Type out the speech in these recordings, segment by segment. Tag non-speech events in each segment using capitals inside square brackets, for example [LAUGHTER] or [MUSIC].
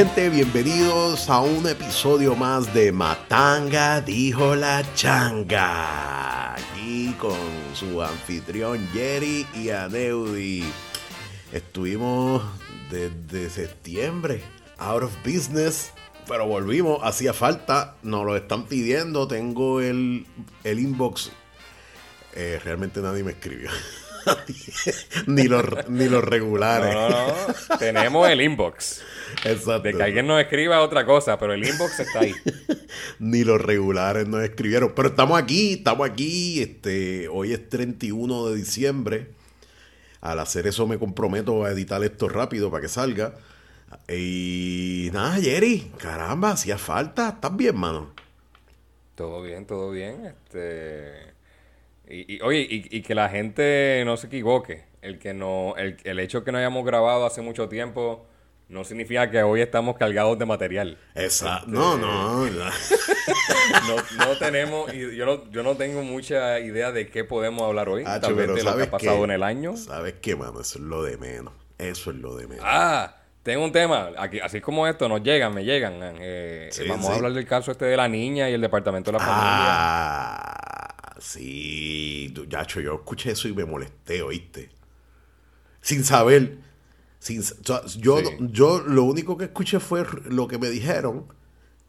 Gente, bienvenidos a un episodio más de Matanga dijo la changa. Aquí con su anfitrión Jerry y Aneudi. Estuvimos desde septiembre, out of business, pero volvimos, hacía falta, nos lo están pidiendo, tengo el, el inbox. Eh, realmente nadie me escribió. [LAUGHS] [LAUGHS] ni, los, ni los regulares. No, no, no. Tenemos el inbox. Exacto. De que alguien nos escriba otra cosa, pero el inbox está ahí. [LAUGHS] Ni los regulares nos escribieron. Pero estamos aquí, estamos aquí. Este, hoy es 31 de diciembre. Al hacer eso me comprometo a editar esto rápido para que salga. Y nada, Jerry, caramba, hacía falta. ¿Estás bien, mano? Todo bien, todo bien. Este. Y, y oye, y, y que la gente no se equivoque. El que no, el, el hecho que no hayamos grabado hace mucho tiempo no significa que hoy estamos cargados de material. Exacto. No, no. no. [LAUGHS] no, no tenemos, y yo no, yo no tengo mucha idea de qué podemos hablar hoy. Hacho, tal vez de lo que ¿sabes ha pasado qué? en el año. ¿Sabes qué, mano? Eso es lo de menos. Eso es lo de menos. Ah, tengo un tema. Aquí, así como esto, nos llegan, me llegan. Eh, Sí, vamos sí. a hablar del caso este de la niña y el departamento de la familia. Ah, sí. Yacho, yo escuché eso y me molesté, ¿oíste? Sin saber. Sin, yo, Sí. yo lo único que escuché fue lo que me dijeron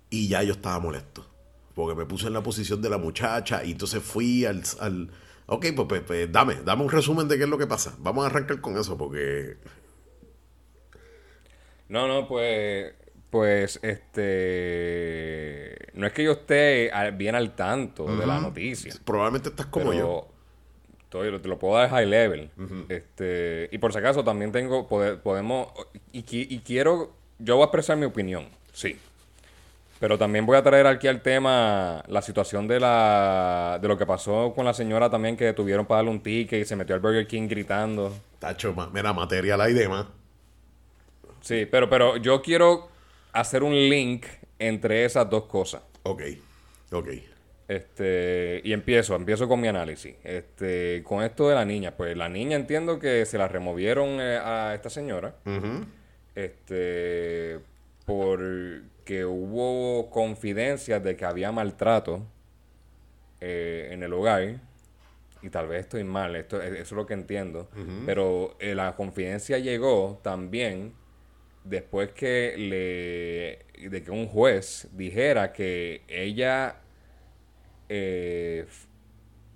y ya yo estaba molesto. Porque me puse en la posición de la muchacha y entonces fui al... al ok, pues, pues, pues, dame, dame un resumen de qué es lo que pasa. Vamos a arrancar con eso porque... No, no, pues, pues, este, no es que yo esté bien al tanto de la noticia, Probablemente estás como yo. pero estoy- te lo puedo dar high level. Este, y por si acaso también tengo, pode- podemos, y, qui- y quiero, yo voy a expresar mi opinión, sí. Pero también voy a traer aquí al tema la situación de la de lo que pasó con la señora también que tuvieron para darle un ticket y se metió al Burger King gritando. Tacho, mira, material hay demás. Sí, pero, pero yo quiero hacer un link entre esas dos cosas. Ok, ok. Este, y empiezo, empiezo con mi análisis. Este, con esto de la niña, pues la niña entiendo que se la removieron eh, a esta señora. Este, porque hubo confidencias de que había maltrato eh, en el hogar. Y tal vez estoy mal, esto, eso es lo que entiendo. Pero eh, la confidencia llegó también después que le de que un juez dijera que ella eh,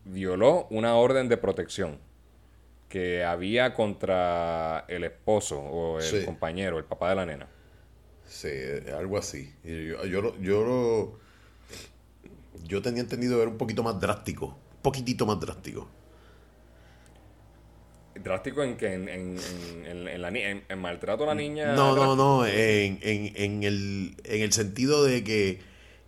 violó una orden de protección que había contra el esposo o el Sí. compañero, el papá de la nena. Sí, algo así. Yo, yo, lo- yo, lo- yo tenía entendido ver un poquito más drástico. Un poquitito más drástico. Drástico en que en, en, en- en- en la maltrato a la niña. No, no, drástico. no. En, en, en, el, en el sentido de que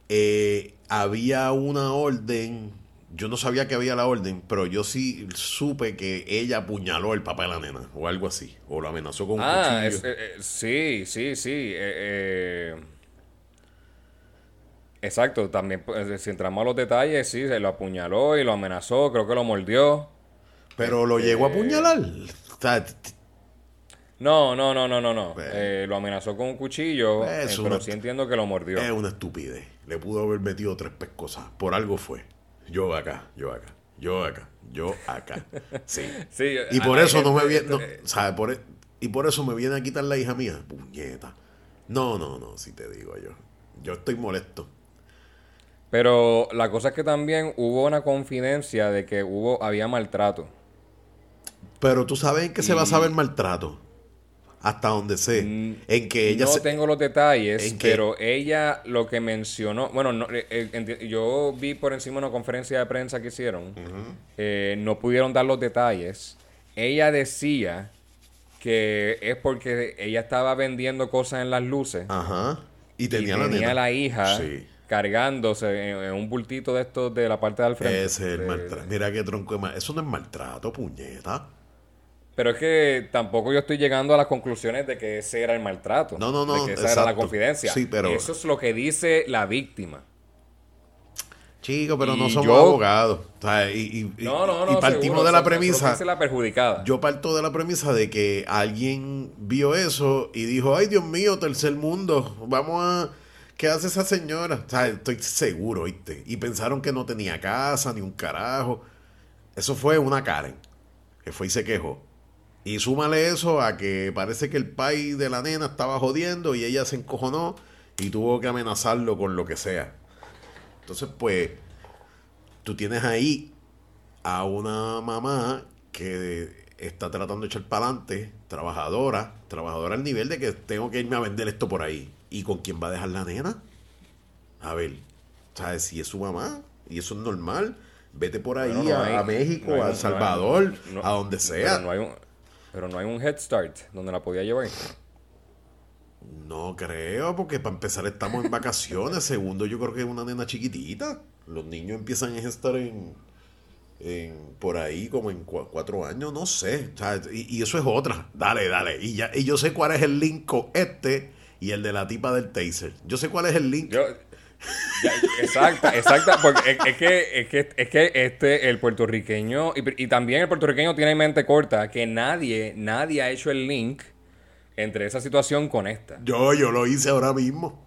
eh, había una orden. Yo no sabía que había la orden, pero yo sí supe que ella apuñaló al papá de la nena, o algo así, o lo amenazó con un Ah, cuchillo. es- eh, eh, sí, sí, sí. exacto, también pues, si entramos a los detalles, sí, se lo apuñaló y lo amenazó, creo que lo mordió. Pero lo llegó a apuñalar. O sea, No, no, no, no, no, no. Pues- Eh, lo amenazó con un cuchillo, Pues, eh, pero sí entiendo que lo mordió. Es una estupidez. Le pudo haber metido tres pescosas. Por algo fue. Yo acá, yo acá, yo acá, yo acá. Sí. [LAUGHS] Sí, Y por eso no me viene. no, ¿sabe? Por e- y por eso me viene a quitar la hija mía. Puñeta. No, no, no, si te digo yo. Yo estoy molesto. Pero la cosa es que también hubo una confidencia de que hubo había maltrato. Pero tú sabes en qué se va a saber maltrato. Hasta donde sé. en que ella Mm, no se- tengo los detalles, pero ella lo que mencionó, bueno, no, eh, eh, yo vi por encima una conferencia de prensa que hicieron, eh, no pudieron dar los detalles. Ella decía que es porque ella estaba vendiendo cosas en las luces Ajá. Y y tenía, tenía, la nena. la hija Sí. cargándose en, un bultito de estos de la parte del frente. Ese es el De- maltrato. Mira qué tronco de mal- Eso no es maltrato, puñeta. Pero es que tampoco yo estoy llegando a las conclusiones de que ese era el maltrato. No, no, no, De que esa era la confidencia. Sí, pero- Eso es lo que dice la víctima. Chico, pero no somos yo- abogados. O sea, y, y- No, no, y no. partimos seguro, de la premisa. la perjudicada. Yo parto de la premisa de que alguien vio eso y dijo, ay Dios mío, tercer mundo, vamos a... ¿Qué hace esa señora? O sea, estoy seguro, ¿viste? Y pensaron que no tenía casa, ni un carajo. Eso fue una Karen, que fue y se quejó. Y súmale eso a que parece que el país de la nena estaba jodiendo y ella se encojonó y tuvo que amenazarlo con lo que sea. Entonces, pues, tú tienes ahí a una mamá que está tratando de echar para adelante, trabajadora, trabajadora al nivel de que tengo que irme a vender esto por ahí. ¿Y con quién va a dejar la nena? A ver, ¿sabes? Si es su mamá y eso es normal, vete por ahí no a, hay- a México, no a El Salvador, a donde sea. No, hay un, pero no hay un Head Start donde la podía llevar. No creo, porque para empezar estamos en vacaciones. [LAUGHS] Segundo, yo creo que es una nena chiquitita. Los niños empiezan a estar en, en por ahí como en cua- cuatro años, no sé. O sea, y, y eso es otra. Dale, dale. Y, ya, y yo sé cuál es el link con este y el de la tipa del taser. Yo sé cuál es el link. Yo, ya, exacta, exacta, porque es, es que, es que es que este, el puertorriqueño, y, y también el puertorriqueño tiene en mente corta que nadie, nadie ha hecho el link entre esa situación con esta. Yo, yo lo hice ahora mismo.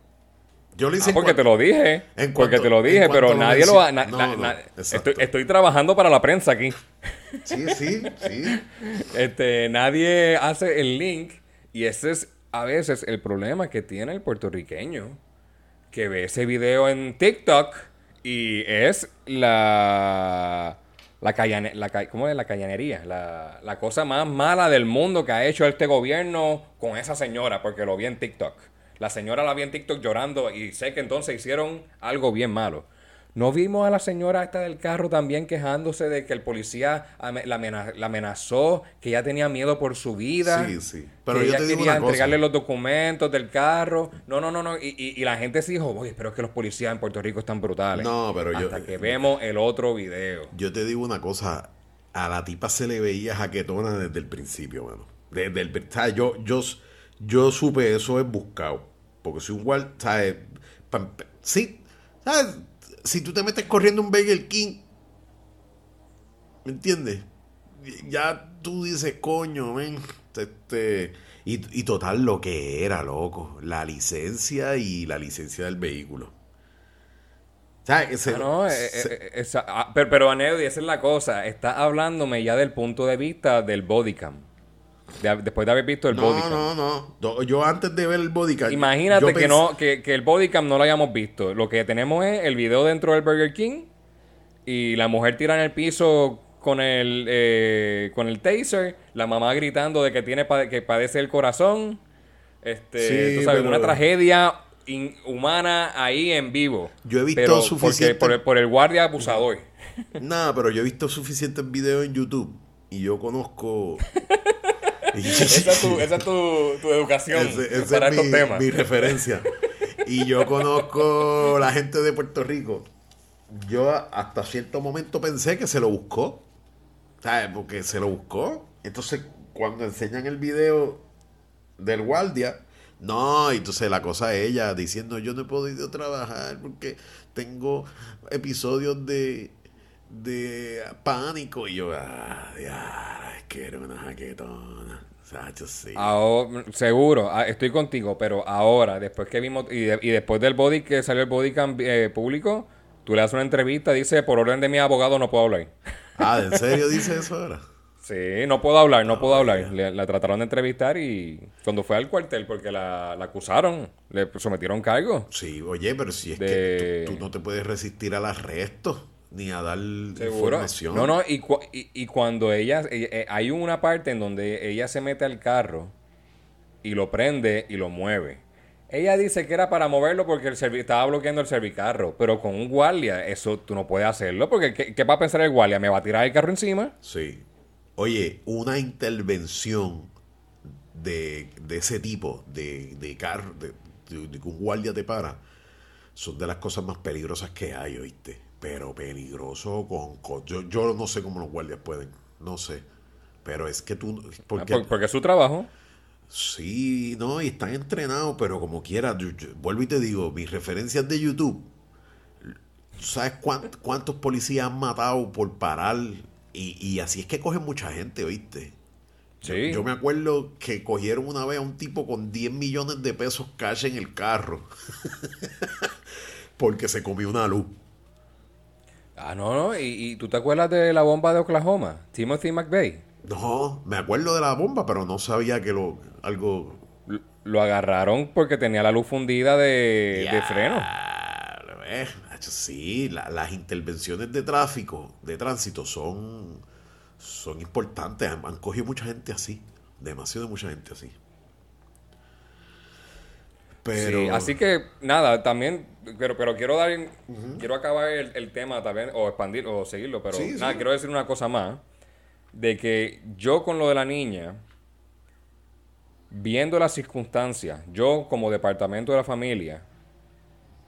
Yo lo hice Ah, porque te lo dije, en porque te lo dije, pero lo nadie lo ha... na- No, na- no, na- exacto. estoy, estoy trabajando para la prensa aquí. Sí, sí, sí. [LAUGHS] Este, nadie hace el link y ese es a veces el problema que tiene el puertorriqueño que ve ese video en TikTok y es la la, la ¿cómo es? la callanería, la, la cosa más mala del mundo que ha hecho este gobierno con esa señora porque lo vi en TikTok. La señora la vi en TikTok llorando y sé que entonces hicieron algo bien malo. ¿No vimos a la señora esta del carro también quejándose de que el policía la, amena- la amenazó, que ella tenía miedo por su vida? Sí, sí. Pero que yo ella te digo quería cosa. entregarle los documentos del carro. No, no, no, no. Y, y- y la gente se dijo, oye, pero es que los policías en Puerto Rico están brutales. No, pero yo- Hasta que vemos el otro video. Yo te digo una cosa, a la tipa se le veía jaquetona desde el principio, mano. Desde el, sea, yo, yo, yo supe eso es buscado. Porque si un guard, ¿sabes? Pa- sí, ¿sabes? Si tú te metes corriendo un Burger King, ¿me entiendes? Ya tú dices, coño, ven, este, y, y total lo que era, loco, la licencia y la licencia del vehículo. ¿Sabes? Se- Ah, no, eh, se- eh, eh, esa- ah, pero, pero Aneudi, esa es la cosa. Está hablándome ya del punto de vista del bodycam. De- después de haber visto el No, bodycam. no, no. Yo- Yo antes de ver el bodycam. Imagínate que no, que, que el bodycam no lo hayamos visto. Lo que tenemos es el video dentro del Burger King y la mujer tira en el piso con el eh, con el taser, la mamá gritando de que tiene que padece el corazón. Este, Sí, tú sabes, pero- una tragedia inhumana ahí en vivo. Yo he visto Pero suficiente- porque- por, el, por el guardia abusador. Nada, pero yo he visto suficientes videos en YouTube y yo conozco. [LAUGHS] [LAUGHS] esa es tu, esa es tu, tu educación Ese- ese para es estos mi, temas. mi referencia. Y yo conozco la gente de Puerto Rico. Yo hasta cierto momento pensé que se lo buscó. ¿Sabes? Porque se lo buscó. Entonces, cuando enseñan el video del guardia, no, entonces la cosa es ella diciendo, yo no he podido trabajar porque tengo episodios de, de pánico. Y yo, ah, ya, es que era una jaquetona. Sacho, sí. Ahora, seguro, ah, estoy contigo, pero ahora, después que vimos, y, de- y después del body que salió el bodycam eh, público, tú le das una entrevista, dice, por orden de mi abogado no puedo hablar. [LAUGHS] Ah, ¿en serio dice eso ahora? Sí, no puedo hablar, no puedo hablar. Le- la trataron de entrevistar y cuando fue al cuartel, porque la, la acusaron, le sometieron cargo. Sí, oye, pero si es De- que tú, tú no te puedes resistir al arresto ni a dar Seguro. información. No, no, y, cu- y, y cuando ella, eh, eh, hay una parte en donde ella se mete al carro y lo prende y lo mueve. Ella dice que era para moverlo porque el servi- estaba bloqueando el servicarro, pero con un guardia, eso tú no puedes hacerlo, porque ¿qué, qué va a pensar el guardia? ¿Me va a tirar el carro encima? Sí. Oye, una intervención de, de ese tipo, de, de carro, de, de- de que un guardia te para, son de las cosas más peligrosas que hay, oíste. Pero peligroso con... con- yo, yo no sé cómo los guardias pueden, no sé. Pero es que tú... Ah, Porque, por- porque es su trabajo. Sí, no, y están entrenados, pero como quiera, yo- yo- vuelvo y te digo, mis referencias de YouTube, ¿Tú sabes cuántos policías han matado por parar? Y, y así es que cogen mucha gente, ¿oíste? Sí. Yo, me acuerdo que cogieron una vez a un tipo con 10 millones de pesos cash en el carro. [LAUGHS] porque se comió una luz. Ah, no, no. ¿Y, tú te acuerdas de la bomba de Oklahoma? Timothy McVeigh. No, me acuerdo de la bomba, pero no sabía que lo algo lo agarraron porque tenía la luz fundida de, freno. sí, las intervenciones de tráfico, de tránsito, son, son importantes. Han, cogido mucha gente así. Demasiado mucha gente así. Pero... así que nada, también, pero, pero quiero dar, quiero acabar el, tema también, o expandir, o seguirlo, pero nada, quiero decir una cosa más, de que yo con lo de la niña, viendo las circunstancias, yo como departamento de la familia,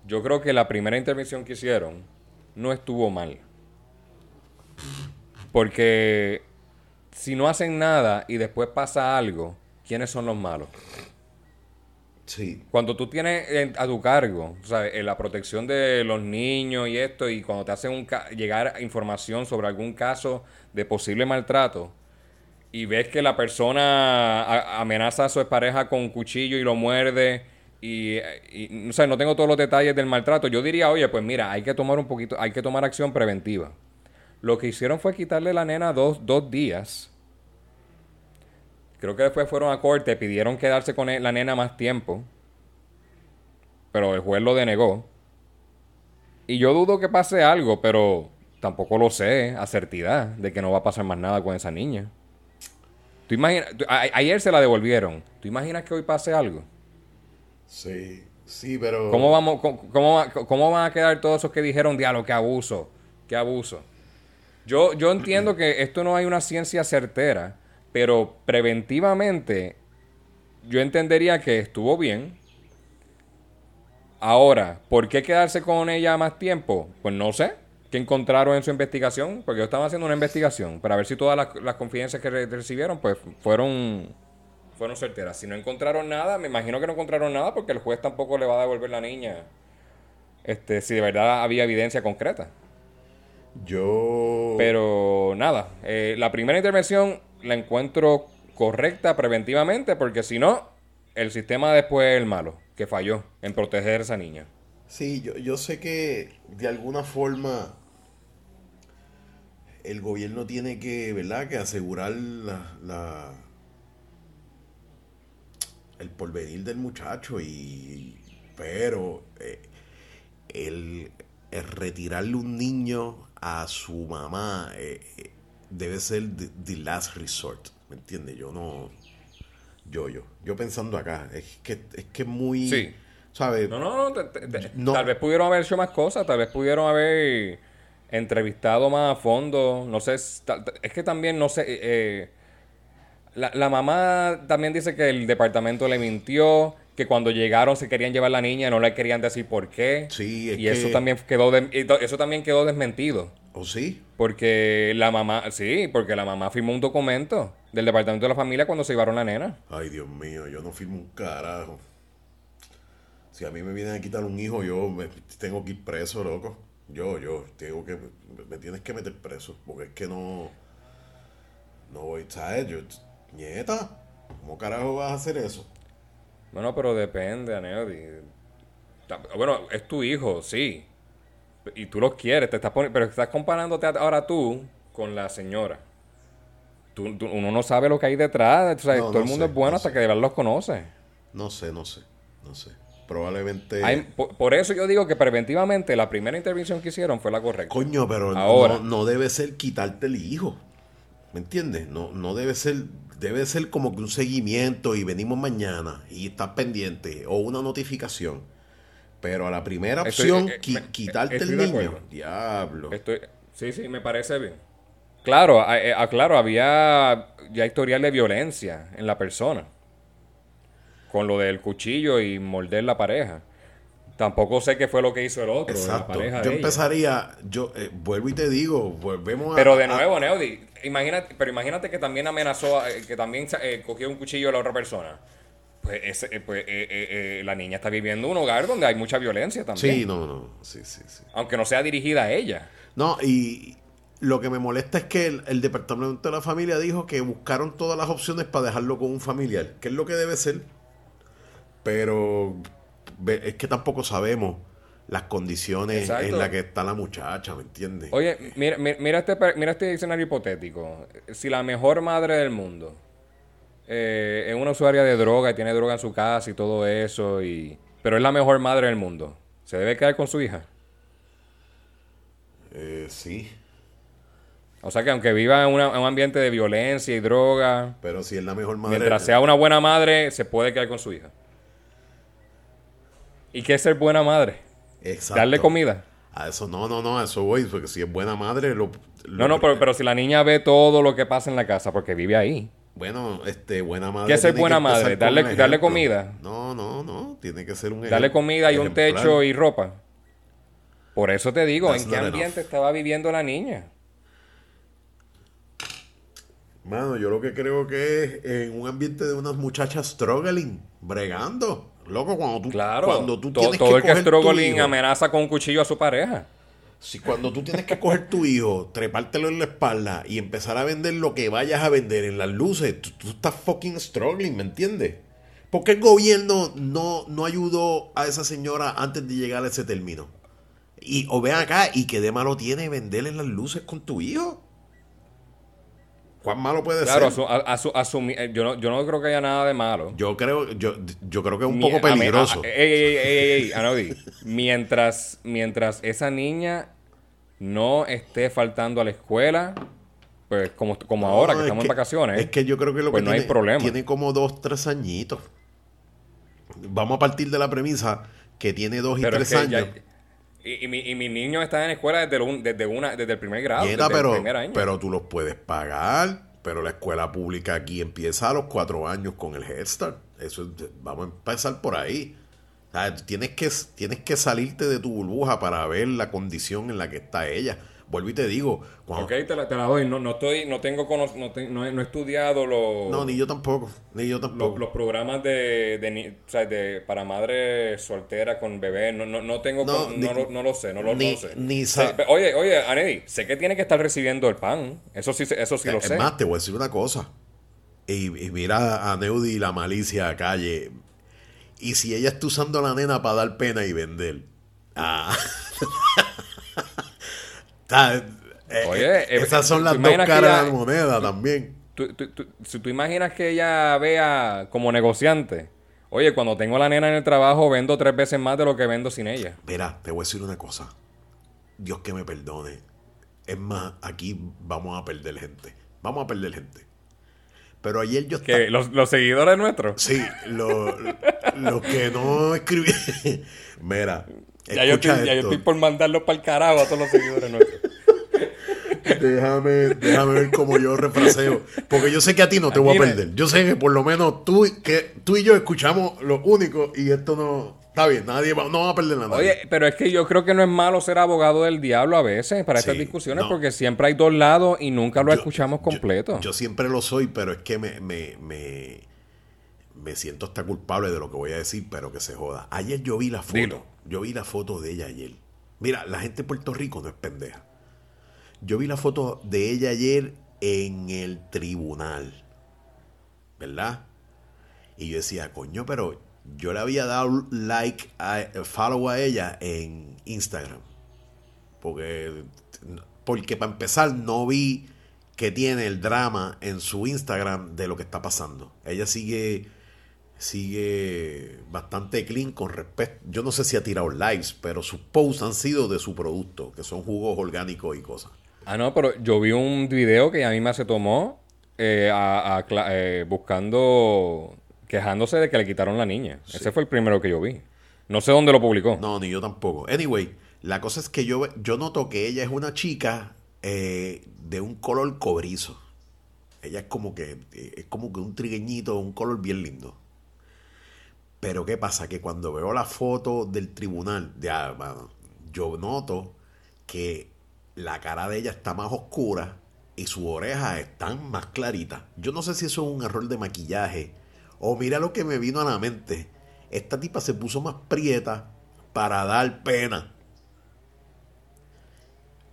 yo creo que la primera intervención que hicieron no estuvo mal. Porque si no hacen nada y después pasa algo, ¿quiénes son los malos? Sí. Cuando tú tienes a tu cargo, o la protección de los niños y esto, y cuando te hacen un llegar información sobre algún caso de posible maltrato, y ves que la persona amenaza a su pareja con un cuchillo y lo muerde y, no sé, no tengo todos los detalles del maltrato, yo diría, oye, pues mira, hay que tomar un poquito, hay que tomar acción preventiva. Lo que hicieron fue quitarle a la nena dos, dos días. Creo que después fueron a corte, pidieron quedarse con la nena más tiempo. Pero el juez lo denegó. Y yo dudo que pase algo, pero tampoco lo sé a certidad de que no va a pasar más nada con esa niña ayer se la devolvieron. ¿Tú imaginas que hoy pase algo? Sí, sí, pero... ¿Cómo, vamos, cómo, van a quedar todos esos que dijeron, diablo, qué abuso, qué abuso? Yo, yo entiendo que esto no hay una ciencia certera, pero preventivamente yo entendería que estuvo bien. Ahora, ¿por qué quedarse con ella más tiempo? Pues no sé que encontraron en su investigación, porque yo estaba haciendo una investigación para ver si todas las, confidencias que recibieron pues fueron fueron certeras. Si no encontraron nada, me imagino que no encontraron nada porque el juez tampoco le va a devolver la niña este si de verdad había evidencia concreta. Yo Pero nada, eh, la primera intervención la encuentro correcta preventivamente porque si no el sistema después es el malo, que falló en proteger a esa niña. Sí, yo, yo sé que de alguna forma el gobierno tiene que, ¿verdad? Que asegurar la, el porvenir del muchacho y pero eh, el, retirarle un niño a su mamá eh, eh, debe ser the, last resort, ¿me entiendes? Yo no yo yo yo pensando acá, es que es que muy sí. ¿sabes? No, no, no, tal vez pudieron haber hecho más cosas, tal vez pudieron haber entrevistado más a fondo. No sé, es que también no sé. Eh, eh, la, mamá también dice que el departamento le mintió, que cuando llegaron se querían llevar la niña, no le querían decir por qué. Sí, y eso también quedó eso también quedó desmentido. ¿O sí? Porque la mamá, sí, porque la mamá firmó un documento del departamento de la familia cuando se llevaron la nena. Ay, Dios mío, yo no firmo un carajo. Si a mí me vienen a quitar un hijo, yo me, tengo que ir preso, loco. Yo, yo, tengo que, me tienes que meter preso, porque es que no, no voy, ¿sabes? Yo, nieta, ¿cómo carajo vas a hacer eso? Bueno, pero depende, Aneodi. Bueno, es tu hijo, sí. Y tú lo quieres, te estás pero estás comparándote ahora tú con la señora. Tú, uno no sabe lo que hay detrás. todo el mundo es bueno hasta que de verdad los conoce. No sé, no sé, no sé probablemente. por, eso yo digo que preventivamente la primera intervención que hicieron fue la correcta. Coño, pero Ahora, no, debe ser quitarte el hijo. ¿Me entiendes? No, no debe ser. Debe ser como que un seguimiento y venimos mañana y estás pendiente o una notificación. Pero a la primera opción, eh, eh, quitarte el niño. Diablo. sí, sí, me parece bien. Claro, eh, claro, había ya historial de violencia en la persona con lo del cuchillo y morder la pareja. Tampoco sé qué fue lo que hizo el otro, Exacto. yo empezaría, yo eh, vuelvo y te digo, volvemos a... Pero de nuevo, imagínate, pero imagínate que también amenazó, eh, que también eh, cogió un cuchillo a la otra persona. pues, ese, eh, pues eh, la niña está viviendo en un hogar donde hay mucha violencia también. Sí, no, no, sí, sí, sí. Aunque no sea dirigida a ella. No, y lo que me molesta es que el, departamento de la familia dijo que buscaron todas las opciones para dejarlo con un familiar, que es lo que debe ser. Pero es que tampoco sabemos las condiciones en las que está la muchacha, ¿me entiendes? Oye, mira, mira, este, mira este diccionario hipotético. Si la mejor madre del mundo eh, es una usuaria de droga y tiene droga en su casa y todo eso, y pero es la mejor madre del mundo, ¿se debe quedar con su hija? Eh, sí. O sea que aunque viva en, un ambiente de violencia y droga, pero si es la mejor madre, mientras sea una buena madre, se puede quedar con su hija. ¿Y qué es ser buena madre? Exacto. Darle comida. A eso no, no, no, a eso voy, porque si es buena madre, lo... no, no, pero, pero si la niña ve todo lo que pasa en la casa, porque vive ahí. Bueno, este, buena madre. ¿Qué es ser buena madre? Darle, darle comida. No, no, no. Tiene que ser un Darle comida y un techo y ropa. Por eso te digo, ¿en qué ambiente estaba viviendo la niña? Mano, yo lo que creo que es en un ambiente de unas muchachas struggling, bregando. Loco, cuando tú, claro, cuando tú tienes todo el que struggling amenaza con un cuchillo a su pareja. Si cuando tú tienes que coger tu hijo, trepártelo en la espalda y empezar a vender lo que vayas a vender en las luces, tú, estás fucking struggling, ¿me entiendes? ¿Por qué el gobierno no, no ayudó a esa señora antes de llegar a ese término? Y, o ven acá, ¿y qué de malo tiene vender en las luces con tu hijo? ¿Cuán malo puede ser? Claro, eh, yo, no, yo no creo que haya nada de malo. Yo creo, yo, yo creo que es un poco peligroso. mientras, mientras esa niña no esté faltando a la escuela, pues como, como ahora que estamos en vacaciones. Es que yo creo que lo pues que no hay problema. tiene como dos, tres añitos. Vamos a partir de la premisa que tiene dos y tres años. Y, mi, y mis niños están en escuela desde, desde, una, desde el primer grado. pero, pero tú los puedes pagar. Pero la escuela pública aquí empieza a los cuatro años con el Head Start. Eso vamos a empezar por ahí. tienes, que, tienes que salirte de tu burbuja para ver la condición en la que está ella. Vuelvo y te digo. Ok, te la, doy. No, no, estoy, no tengo no, he, estudiado los. No, ni yo tampoco. Ni yo tampoco. Los, programas de, de, o sea, de, para madre soltera con bebé. No, no, no tengo. No, no, lo sé. No lo, sé. Ni oye, oye, Anedi, sé que tiene que estar recibiendo el pan. Eso sí, eso sí lo es sé. Es más, te voy a decir una cosa. Y, mira a Neudi la malicia calle. Y si ella está usando a la nena para dar pena y vender. Ah. [LAUGHS] Eh, Oye, eh, esas son las dos caras de la moneda también. si tú imaginas que ella vea como negociante, oye, cuando tengo a la nena en el trabajo vendo tres veces más de lo que vendo sin ella. Mira, te voy a decir una cosa. Dios que me perdone. Es más, aquí vamos a perder gente. Vamos a perder gente. Pero ayer yo estaba... ¿Los, ¿Los, seguidores nuestros? Sí, los que no escribí. [LAUGHS] Mira, ya yo, estoy, ya yo, estoy, por mandarlos para el carajo a todos los seguidores nuestros. Déjame, déjame ver cómo yo refraseo. Porque yo sé que a ti no te voy a perder. Yo sé que por lo menos tú, que, tú y yo escuchamos lo único y esto no. Está bien, nadie va, no va a perder nada. Oye, pero es que yo creo que no es malo ser abogado del diablo a veces para estas discusiones porque siempre hay dos lados y nunca lo escuchamos completo. Yo, siempre lo soy, pero es que me, me, me, me, siento hasta culpable de lo que voy a decir, pero que se joda. Ayer yo vi la foto. Yo vi la foto de ella ayer. Mira, la gente de Puerto Rico no es pendeja. Yo vi la foto de ella ayer en el tribunal. ¿Verdad? Y yo decía, coño, pero yo le había dado like, a, follow a ella en Instagram. Porque, porque para empezar no vi que tiene el drama en su Instagram de lo que está pasando. Ella sigue sigue bastante clean con respecto. Yo no sé si ha tirado lives, pero sus posts han sido de su producto, que son jugos orgánicos y cosas. Ah, no, pero yo vi un video que a mí me se tomó eh, eh, buscando, quejándose de que le quitaron la niña. Ese fue el primero que yo vi. No sé dónde lo publicó. No, ni yo tampoco. Anyway, la cosa es que yo, yo noto que ella es una chica eh, de un color cobrizo. Ella es como que es como que un trigueñito, un color bien lindo. Pero ¿qué pasa? Que cuando veo la foto del tribunal, ya, yo noto que la cara de ella está más oscura y sus orejas están más claritas. Yo no sé si eso es un error de maquillaje O mira lo que me vino a la mente. Esta tipa se puso más prieta para dar pena.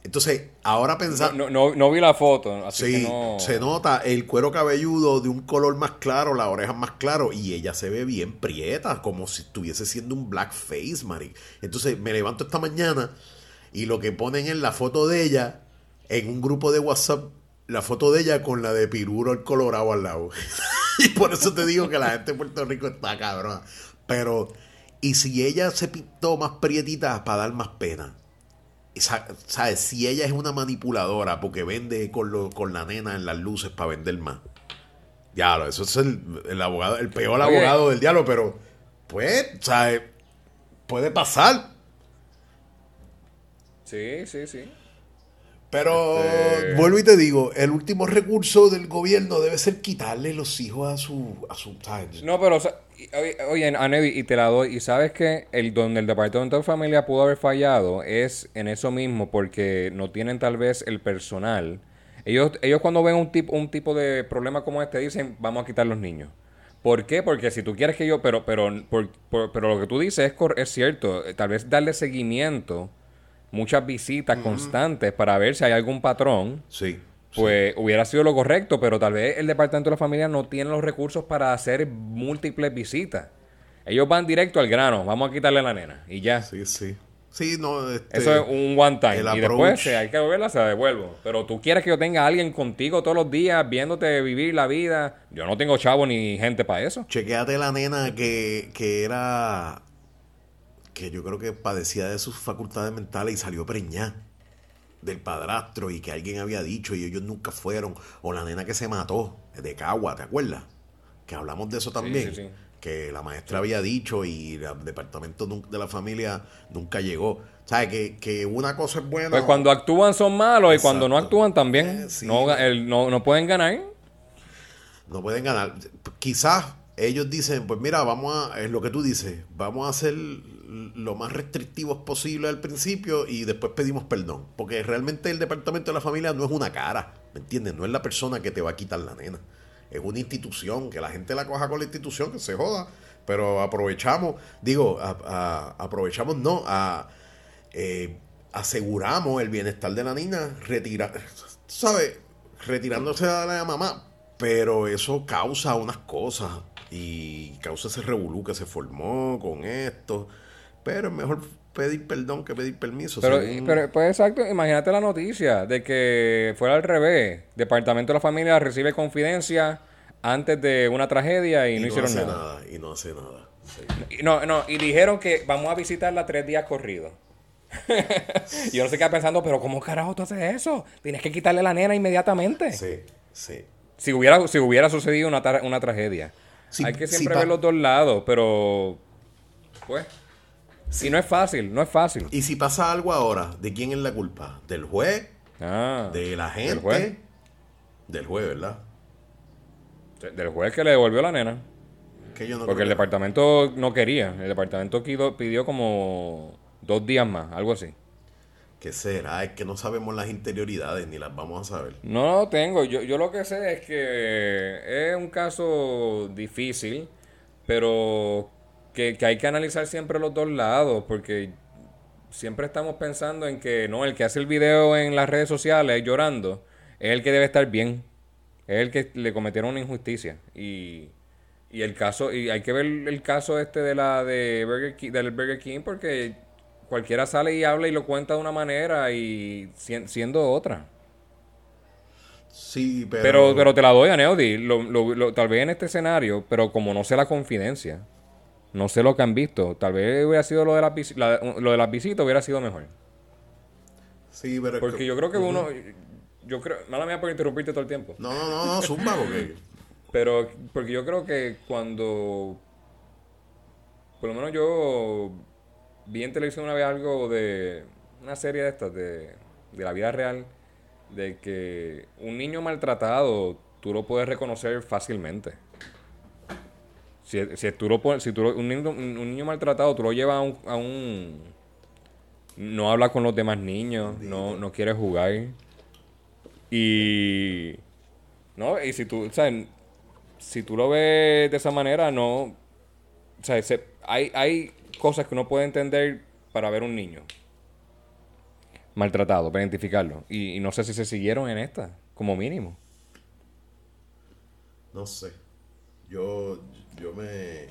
Entonces, ahora pensar. No, no, no vi la foto, así Sí, que no. se nota el cuero cabelludo de un color más claro, las orejas más claro, y ella se ve bien prieta, como si estuviese siendo un blackface, Mari. Entonces me levanto esta mañana y lo que ponen es la foto de ella en un grupo de WhatsApp, la foto de ella con la de Piruro el Colorado al lado. [LAUGHS] y por eso te digo que la gente de Puerto Rico está cabrona. Pero, ¿y si ella se pintó más prietita para dar más pena? Sa- ¿Sabes? Si ella es una manipuladora porque vende con, lo- con la nena en las luces para vender más. Diablo, eso es el, el abogado, el peor Oye. abogado del diablo, pero pues, ¿sabes? Puede pasar. Sí, sí, sí. Pero Este- vuelvo y te digo, el último recurso del gobierno debe ser quitarle los hijos a su, a su ¿sabes? No, pero, o sea, y- oye, Anevi, y te la doy. Y sabes que el donde el Departamento de Familia pudo haber fallado es en eso mismo, porque no tienen tal vez el personal. Ellos, ellos cuando ven un tipo, un tipo de problema como este, dicen, vamos a quitar los niños. ¿Por qué? Porque si tú quieres que yo, pero, pero, por- por- pero lo que tú dices es, cor- es cierto. Tal vez darle seguimiento, muchas visitas constantes para ver si hay algún patrón Sí. pues hubiera sido lo correcto, pero tal vez el departamento de la familia no tiene los recursos para hacer múltiples visitas. Ellos van directo al grano, vamos a quitarle la nena y ya. Sí, sí. Sí, no, este, Eso es un one time. Y después, si hay que devolverla, se la devuelvo. Pero tú quieres que yo tenga a alguien contigo todos los días, viéndote vivir la vida. Yo no tengo chavo ni gente para eso. Chequéate la nena que, que era. Que yo creo que padecía de sus facultades mentales y salió preñada del padrastro y que alguien había dicho y ellos nunca fueron. O la nena que se mató de Cagua, ¿te acuerdas? Que hablamos de eso también. sí, sí. Que la maestra había dicho y el departamento de la familia nunca llegó. ¿Sabes? Que, que una cosa es buena. Pues cuando actúan son malos y cuando no actúan también. Eh, no, el- no, no pueden ganar. no pueden ganar. Quizás ellos dicen, pues mira, vamos a, es lo que tú dices, vamos a ser lo más restrictivos posible al principio y después pedimos perdón. Porque realmente el departamento de la familia no es una cara, ¿me entiendes? No es la persona que te va a quitar la nena. Es una institución, que la gente la coja con la institución, que se joda. Pero aprovechamos, digo, aprovechamos, no, a, eh, aseguramos el bienestar de la niña, retira, ¿sabes? Retirándose de la mamá. Pero eso causa unas cosas y causa ese revolú que se formó con esto. Pero es mejor pedir perdón que pedir permiso. Pero, según- pero, pues exacto, imagínate la noticia de que fuera al revés. Departamento de la Familia recibe confidencia antes de una tragedia y, y no, hicieron hace nada. Y no hace nada. Sí. Y No, no, y dijeron que vamos a visitarla tres días corridos. y [LAUGHS] yo no sé qué pensando, pero ¿cómo carajo tú haces eso? Tienes que quitarle la nena inmediatamente. Sí, sí. Si hubiera, si hubiera sucedido una, tra- una tragedia. Sí, Hay que sí siempre ver los dos lados, pero pues. Y no es fácil, no es fácil. Y si pasa algo ahora, ¿de quién es la culpa? ¿Del juez? Ah, ¿De la ¿Del gente? juez? Del juez, ¿verdad? Del juez que le devolvió la nena. Que yo no Porque creo el departamento no quería. El departamento pidió como dos días más, algo así. ¿Qué será? Es que no sabemos las interioridades ni las vamos a saber. No lo tengo. Yo, yo lo que sé es que es un caso difícil, pero que, que hay que analizar siempre los dos lados, porque siempre estamos pensando en que no, el que hace el video en las redes sociales llorando es el que debe estar bien. Es el que le cometieron una injusticia. Y, y el caso, y hay que ver el caso este de la de Burger King, del Burger King, porque cualquiera sale y habla y lo cuenta de una manera y si- siendo otra. Sí, pero... Pero, pero te la doy a Neody, lo, lo- lo- tal vez en este escenario, pero como no sé la confidencia, no sé lo que han visto, tal vez hubiera sido lo de las, la- lo de las visitas hubiera sido mejor. Sí, pero... Porque que- yo creo que uno, yo creo, mala mía por interrumpirte todo el tiempo, No, no, no, no, zumba, porque... [LAUGHS] pero porque yo creo que cuando, por lo menos yo vi en televisión una vez algo de una serie de estas, de, de la vida real, de que un niño maltratado tú lo puedes reconocer fácilmente. Si, si tú lo pones- si tú lo- un, niño, un un niño maltratado, tú lo llevas a un, a un- No habla con los demás niños, no, no quiere jugar. Y... No, y si tú... ¿sabes? si tú lo ves de esa manera, no. O sea, hay, hay cosas que uno puede entender para ver un niño maltratado, para identificarlo. Y, no sé si se siguieron en esta, como mínimo. No sé. Yo, yo me...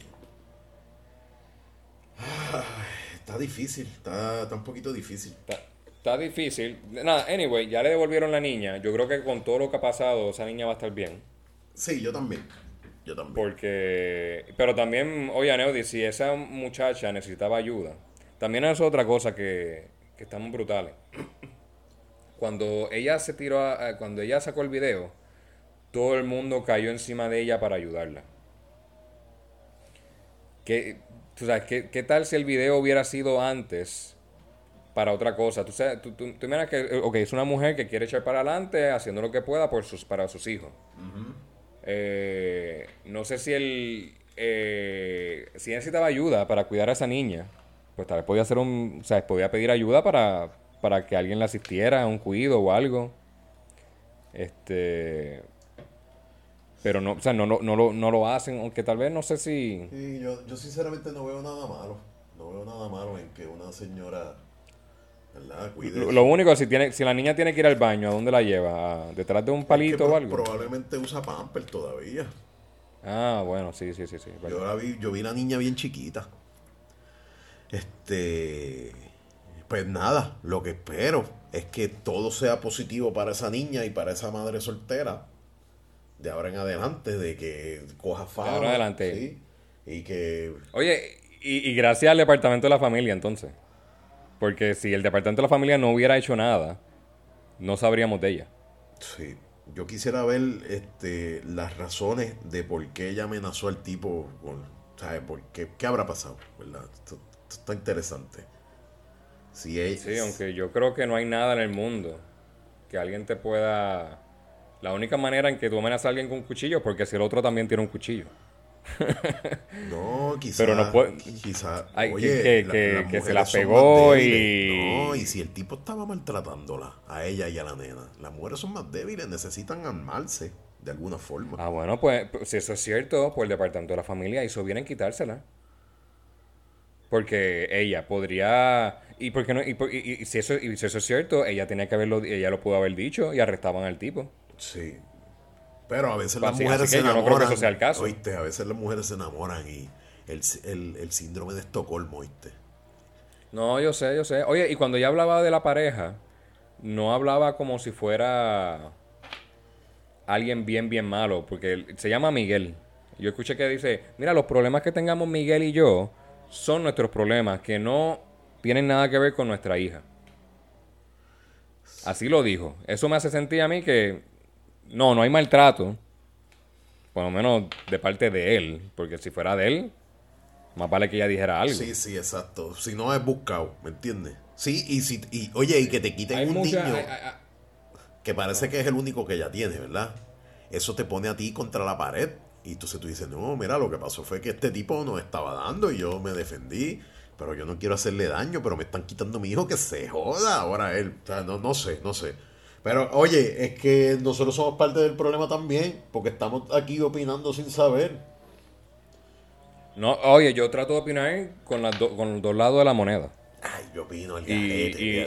[SIGHS] está difícil, está, está, un poquito difícil. Está, difícil. Nada, anyway, ya le devolvieron la niña. Yo creo que con todo lo que ha pasado, esa niña va a estar bien. Sí, yo también. Yo también. Porque... Pero también, oye, Neudi, si esa muchacha necesitaba ayuda, también es otra cosa que, que estamos brutales. Cuando ella se tiró, cuando ella sacó el video, todo el mundo cayó encima de ella para ayudarla. ¿Qué, tú sabes, ¿qué, tal si el video hubiera sido antes para otra cosa? Tú, sabes, tú, tú, que, ok, es una mujer que quiere echar para adelante haciendo lo que pueda por sus, para sus hijos. Eh, no sé si él, eh, si necesitaba ayuda para cuidar a esa niña pues tal vez podía hacer un, o sea, podía pedir ayuda para, para que alguien la asistiera a un cuido o algo. Este, pero no, o sea, no, no, no, lo, no lo hacen, aunque tal vez no sé si... Sí, yo, yo sinceramente no veo nada malo, no veo nada malo en que una señora, lo, único, si tiene, si la niña tiene que ir al baño, ¿a dónde la lleva? ¿Detrás de un palito o algo? Probablemente usa pamper todavía. Ah, bueno, sí, sí, sí, sí. Yo, la vi, yo vi la niña bien chiquita. Este, pues nada, lo que espero es que todo sea positivo para esa niña y para esa madre soltera de ahora en adelante, de que coja fama. De ahora adelante. Y que... Oye, y, gracias al departamento de la familia entonces. Porque si el departamento de la familia no hubiera hecho nada, no sabríamos de ella. Sí. Yo quisiera ver este, las razones de por qué ella amenazó al tipo. ¿Sabes? ¿Por qué, ¿Qué habrá pasado? ¿Verdad? está interesante. Sí, aunque yo creo que no hay nada en el mundo que alguien te pueda... La única manera en que tú amenazas a alguien con un cuchillo porque si el otro también tiene un cuchillo. [LAUGHS] no, quizás. Pero no puede. Quizás. Oye, que, que, se la pegó y. No, y si el tipo estaba maltratándola a ella y a la nena, las mujeres son más débiles, necesitan armarse de alguna forma. Ah, bueno, pues, pues si eso es cierto, pues el departamento de la familia hizo bien en quitársela. Porque ella podría. Y, porque no, y, si eso, y si eso es cierto, ella tenía que haberlo. Ella lo pudo haber dicho y arrestaban al tipo. Sí. Pero a veces las mujeres se enamoran. no creo que eso sea el caso. Oíste, a veces las mujeres se enamoran y el, el, síndrome de Estocolmo, oíste. No, yo sé, yo sé. Oye, y cuando ella hablaba de la pareja, no hablaba como si fuera alguien bien, bien malo, porque se llama Miguel. Yo escuché que dice, mira, los problemas que tengamos Miguel y yo son nuestros problemas, que no tienen nada que ver con nuestra hija. Así lo dijo. Eso me hace sentir a mí que no, no hay maltrato. Por lo menos de parte de él. Porque si fuera de él, más vale que ella dijera algo. Sí, sí, exacto. Si no es buscado, ¿me entiendes? Sí, y si, y, oye, y que te quiten un niño que parece que es el único que ella tiene, ¿verdad? Eso te pone a ti contra la pared y entonces tú dices, no, mira, lo que pasó fue que este tipo nos estaba dando y yo me defendí, pero yo no quiero hacerle daño, pero me están quitando mi hijo que se joda ahora él. O sea, no, no sé, no sé. Pero oye, es que nosotros somos parte del problema también, porque estamos aquí opinando sin saber. No, oye, yo trato de opinar con, las con los dos lados de la moneda. Ay, yo opino al y, [LAUGHS]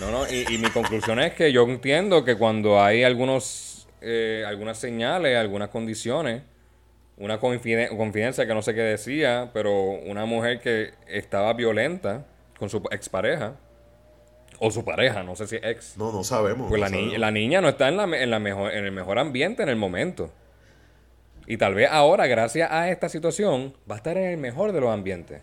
No, no, y mi conclusión es que yo entiendo que cuando hay algunos eh, algunas señales, algunas condiciones, una confidencia que no sé qué decía, pero una mujer que estaba violenta con su expareja, o su pareja, no sé si ex. No, no sabemos. Pues la, la niña no está en, la, en, la mejor, en el mejor ambiente en el momento. Y tal vez ahora, gracias a esta situación, va a estar en el mejor de los ambientes.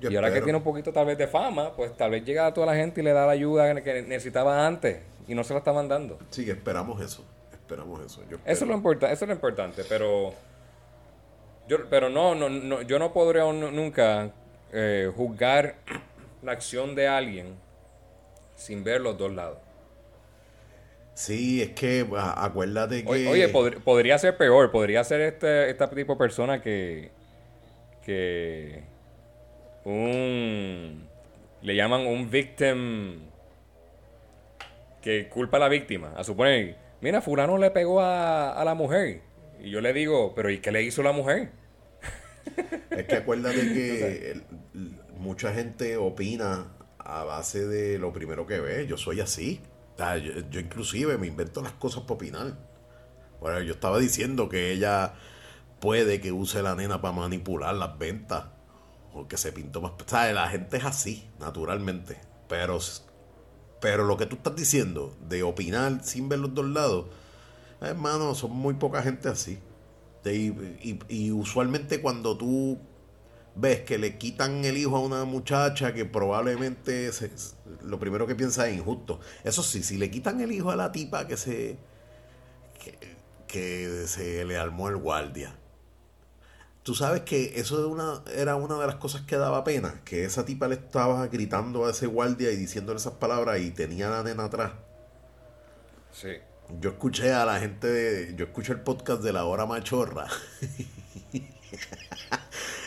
y ahora que tiene un poquito tal vez de fama, pues tal vez llega a toda la gente y le da la ayuda que necesitaba antes y no se la estaban dando. Sí, esperamos eso esperamos eso. eso, es lo eso es lo importante, pero yo, pero no, no, no yo no podría nunca eh, juzgar la acción de alguien sin ver los dos lados. Sí, es que acuérdate que... Oye, podría ser peor, podría ser este, este tipo de persona que... que un... le llaman un victim que culpa a la víctima. A suponer, mira, fulano le pegó a, la mujer Y yo le digo, pero ¿y qué le hizo la mujer? Es que acuérdate que [LAUGHS] mucha gente opina a base de lo primero que ve. Yo soy así. Yo, inclusive me invento las cosas para opinar. Bueno, yo estaba diciendo que ella puede que use la nena para manipular las ventas. O que se pintó más... O sea, la gente es así, naturalmente. Pero, pero lo que tú estás diciendo de opinar sin ver los dos lados, hermano, son muy poca gente así. Y- y usualmente cuando tú ves que le quitan el hijo a una muchacha que probablemente se- lo primero que piensa es injusto. Eso sí, si le quitan el hijo a la tipa que se que, que se le armó el guardia. Tú sabes que eso una, era una de las cosas que daba pena, que esa tipa le estaba gritando a ese guardia y diciéndole esas palabras y tenía a la nena atrás. Sí. Yo escuché a la gente, de- yo escuché el podcast de la hora machorra. [LAUGHS]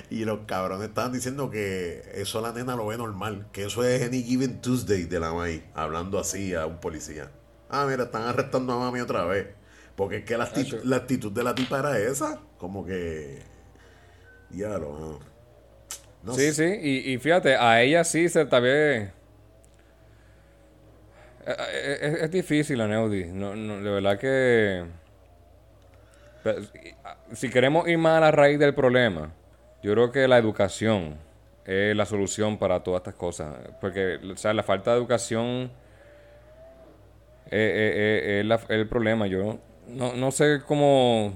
y los cabrones estaban diciendo que eso la nena lo ve normal, que eso es Any Given Tuesday de la maíz, hablando así a un policía. Ah, mira, están arrestando a mami otra vez. Porque es que la actitud, Acho. la actitud de la tipa era esa, como que... Ya lo... No sí, sí, y, y fíjate, a ella sí se vez... Eh, eh, Es, es difícil, Aneudi. No, no, de verdad que... Pero, Si queremos ir más a la raíz del problema, yo creo que la educación es la solución para todas estas cosas. Porque, o sea, la falta de educación es, es- es- es la- es el problema. Yo no, no sé cómo...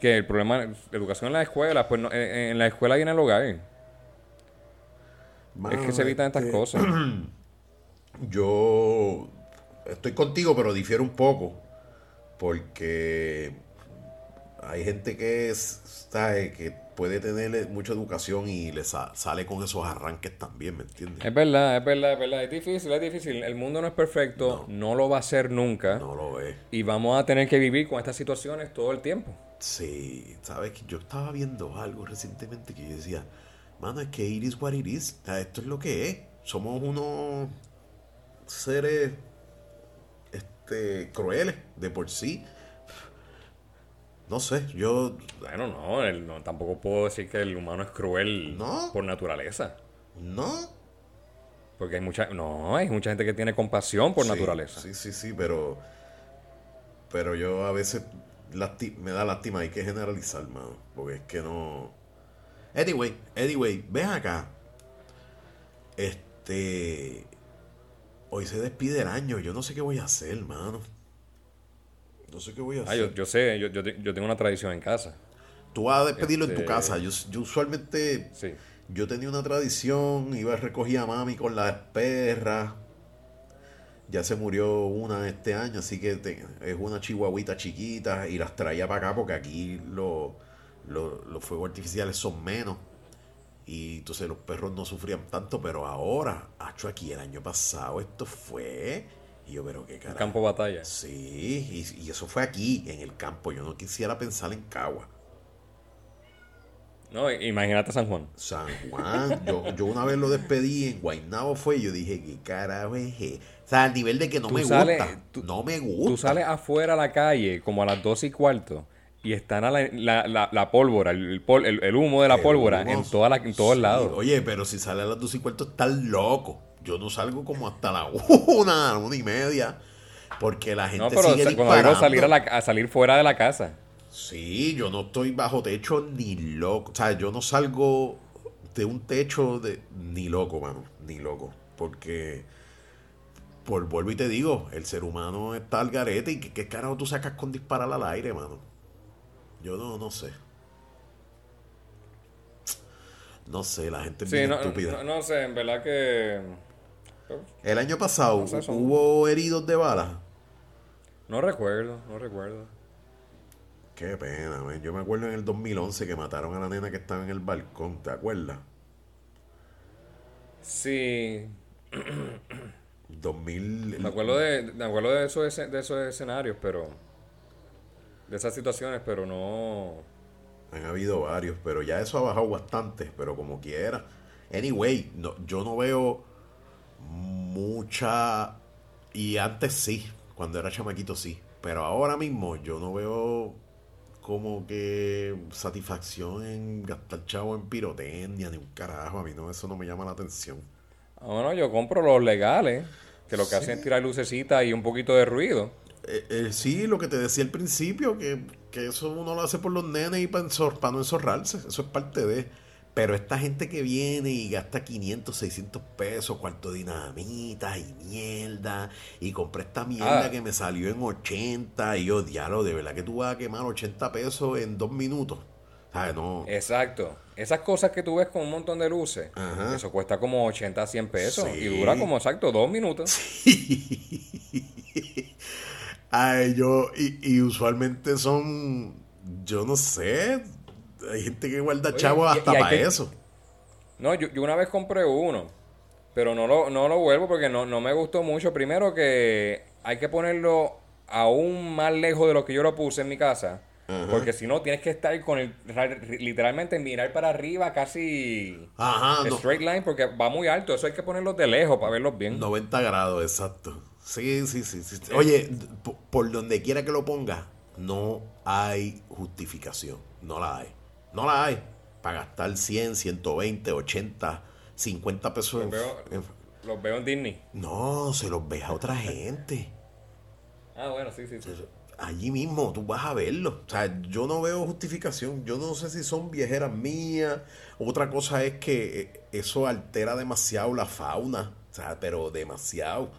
Que el problema, educación en la escuela, pues no, en, en la escuela y en el hogar. Es que se evitan estas este, cosas. [CLEARS THROAT] Yo estoy contigo, pero difiero un poco. Porque hay gente que es, ¿sabe? que puede tener mucha educación y le sa- sale con esos arranques también, ¿me entiendes? Es verdad, es verdad, es verdad. Es difícil, es difícil. El mundo no es perfecto, no, lo va a ser nunca. No lo ve. Y vamos a tener que vivir con estas situaciones todo el tiempo. Sí, sabes que yo estaba viendo algo recientemente que yo decía, mano, es que it is what it is. Esto es lo que es. Somos unos seres este, crueles de por sí. No sé, yo Bueno, no, el- no, tampoco puedo decir que el humano es cruel No. por naturaleza. no. Porque hay mucha, no, hay mucha gente que tiene compasión por Sí, naturaleza. Sí, sí, sí, pero. Pero yo a veces lasti- me da lástima, hay que generalizar, mano. Porque es que no. Anyway, anyway, ven acá. Este. Hoy se despide el año, yo no sé qué voy a hacer, mano. No sé qué voy a Ah, hacer. yo, yo sé, yo, yo, yo tengo una tradición en casa. Tú vas a despedirlo en tu Este- casa. Yo, yo usualmente. Sí. Yo tenía una tradición, iba a recoger a mami con las perras. Ya se murió una este año, así que te- es una chihuahuita chiquita y las traía para acá porque aquí lo- lo- los fuegos artificiales son menos. Y entonces los perros no sufrían tanto, pero ahora, hecho aquí el año pasado, esto fue. Y yo, pero qué carajo. Campo batalla. Sí, y, y eso fue aquí, en el campo. Yo no quisiera pensar en Cagua. No, imagínate San Juan. San Juan, yo, yo una vez lo despedí en Guaynabo fue y yo dije, ¿qué carajo es? e-?". O sea, al nivel de que no Tú me sales- gusta. tú- no me gusta. Tú sales afuera a la calle como a las 12 y cuarto y están a la, la, la- la pólvora, el, el- el humo de la El pólvora humo, en, toda la, en todos sí, lados. Oye, pero si sale a las dos y cuarto, estás loco. Yo no salgo como hasta la [LAUGHS] una, una y media. Porque la gente No, pero sigue digo disparando. salir a, la- a salir fuera de la casa. Sí, yo no estoy bajo techo ni loco. O sea, yo no salgo de un techo de ni loco, mano. Ni loco. Porque, por vuelvo y te digo, el ser humano está al garete. ¿Y qué, qué carajo tú sacas con disparar al aire, mano? Yo no, no sé. No sé, la gente es Sí, bien no, estúpida. no, no sé, en verdad que... El año pasado No sé, son- hubo heridos de bala. No recuerdo, no recuerdo. Qué pena, man. Yo me acuerdo en el 2011 que mataron a la nena que estaba en el balcón, ¿te acuerdas? Sí, 2000. me acuerdo de, me acuerdo de esos, de esos escenarios, pero... De esas situaciones, pero no... Han habido varios, pero ya eso ha bajado bastante, pero como quiera. Anyway, no, yo no veo mucha... Y antes sí, cuando era chamaquito sí, pero ahora mismo yo no veo como que satisfacción en gastar chavo en pirotecnia, ni un carajo. A mí no, eso no me llama la atención. Ah, bueno, yo compro los legales, que lo que hacen es tirar lucecitas y un poquito de ruido. Eh, eh, sí, lo que te decía al principio, que, que eso uno lo hace por los nenes y para, ensor- para no enzorrarse. Eso es parte de. Pero esta gente que viene y gasta 500, 600 pesos, cuarto dinamita y mierda, y compré esta mierda Ah. que me salió en 80, y yo, diablo, de verdad que tú vas a quemar 80 pesos en dos minutos. ¿Sabes? No. Exacto. Esas cosas que tú ves con un montón de luces, Ajá. eso cuesta como 80, 100 pesos Sí. y dura como exacto dos minutos. [LAUGHS] Ay, yo, y, y usualmente son, yo no sé, hay gente que guarda chavos hasta y para que- eso. No, yo, yo una vez compré uno, pero no lo, no lo vuelvo porque no, no me gustó mucho. Primero que hay que ponerlo aún más lejos de lo que yo lo puse en mi casa. Porque si no, tienes que estar con el, ra- literalmente mirar para arriba casi Ajá, no- straight line porque va muy alto. Eso hay que ponerlos de lejos para verlos bien. 90 grados, exacto. Sí, sí, sí. sí. Oye, por, donde quiera que lo ponga, no hay justificación. No la hay. No la hay. Para gastar 100, 120, 80, 50 pesos Los veo, en- los veo en Disney. No, se los ves a otra gente. Ah, bueno, sí, sí. sí. Allí mismo tú vas a verlo. O sea, yo no veo justificación. Yo no sé si son viejeras mías. Otra cosa es que eh, eso altera demasiado la fauna. O sea, pero demasiado.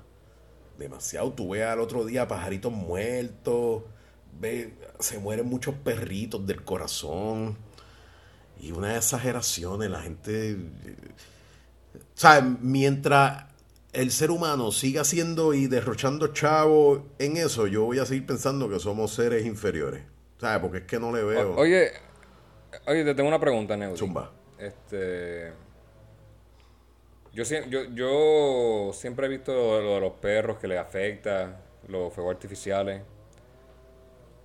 Demasiado. Tú ves al otro día pajaritos muertos. Ves, se mueren muchos perritos del corazón. Y unas exageraciones. La gente. O sea, mientras el ser humano siga siendo y derrochando chavo en eso, yo voy a seguir pensando que somos seres inferiores. ¿Sabes? Porque es que no le veo. O- oye, oye, te tengo una pregunta, Neudi. Zumba. Este. Yo, yo, yo siempre he visto lo, lo de los perros que les afecta, los fuegos artificiales.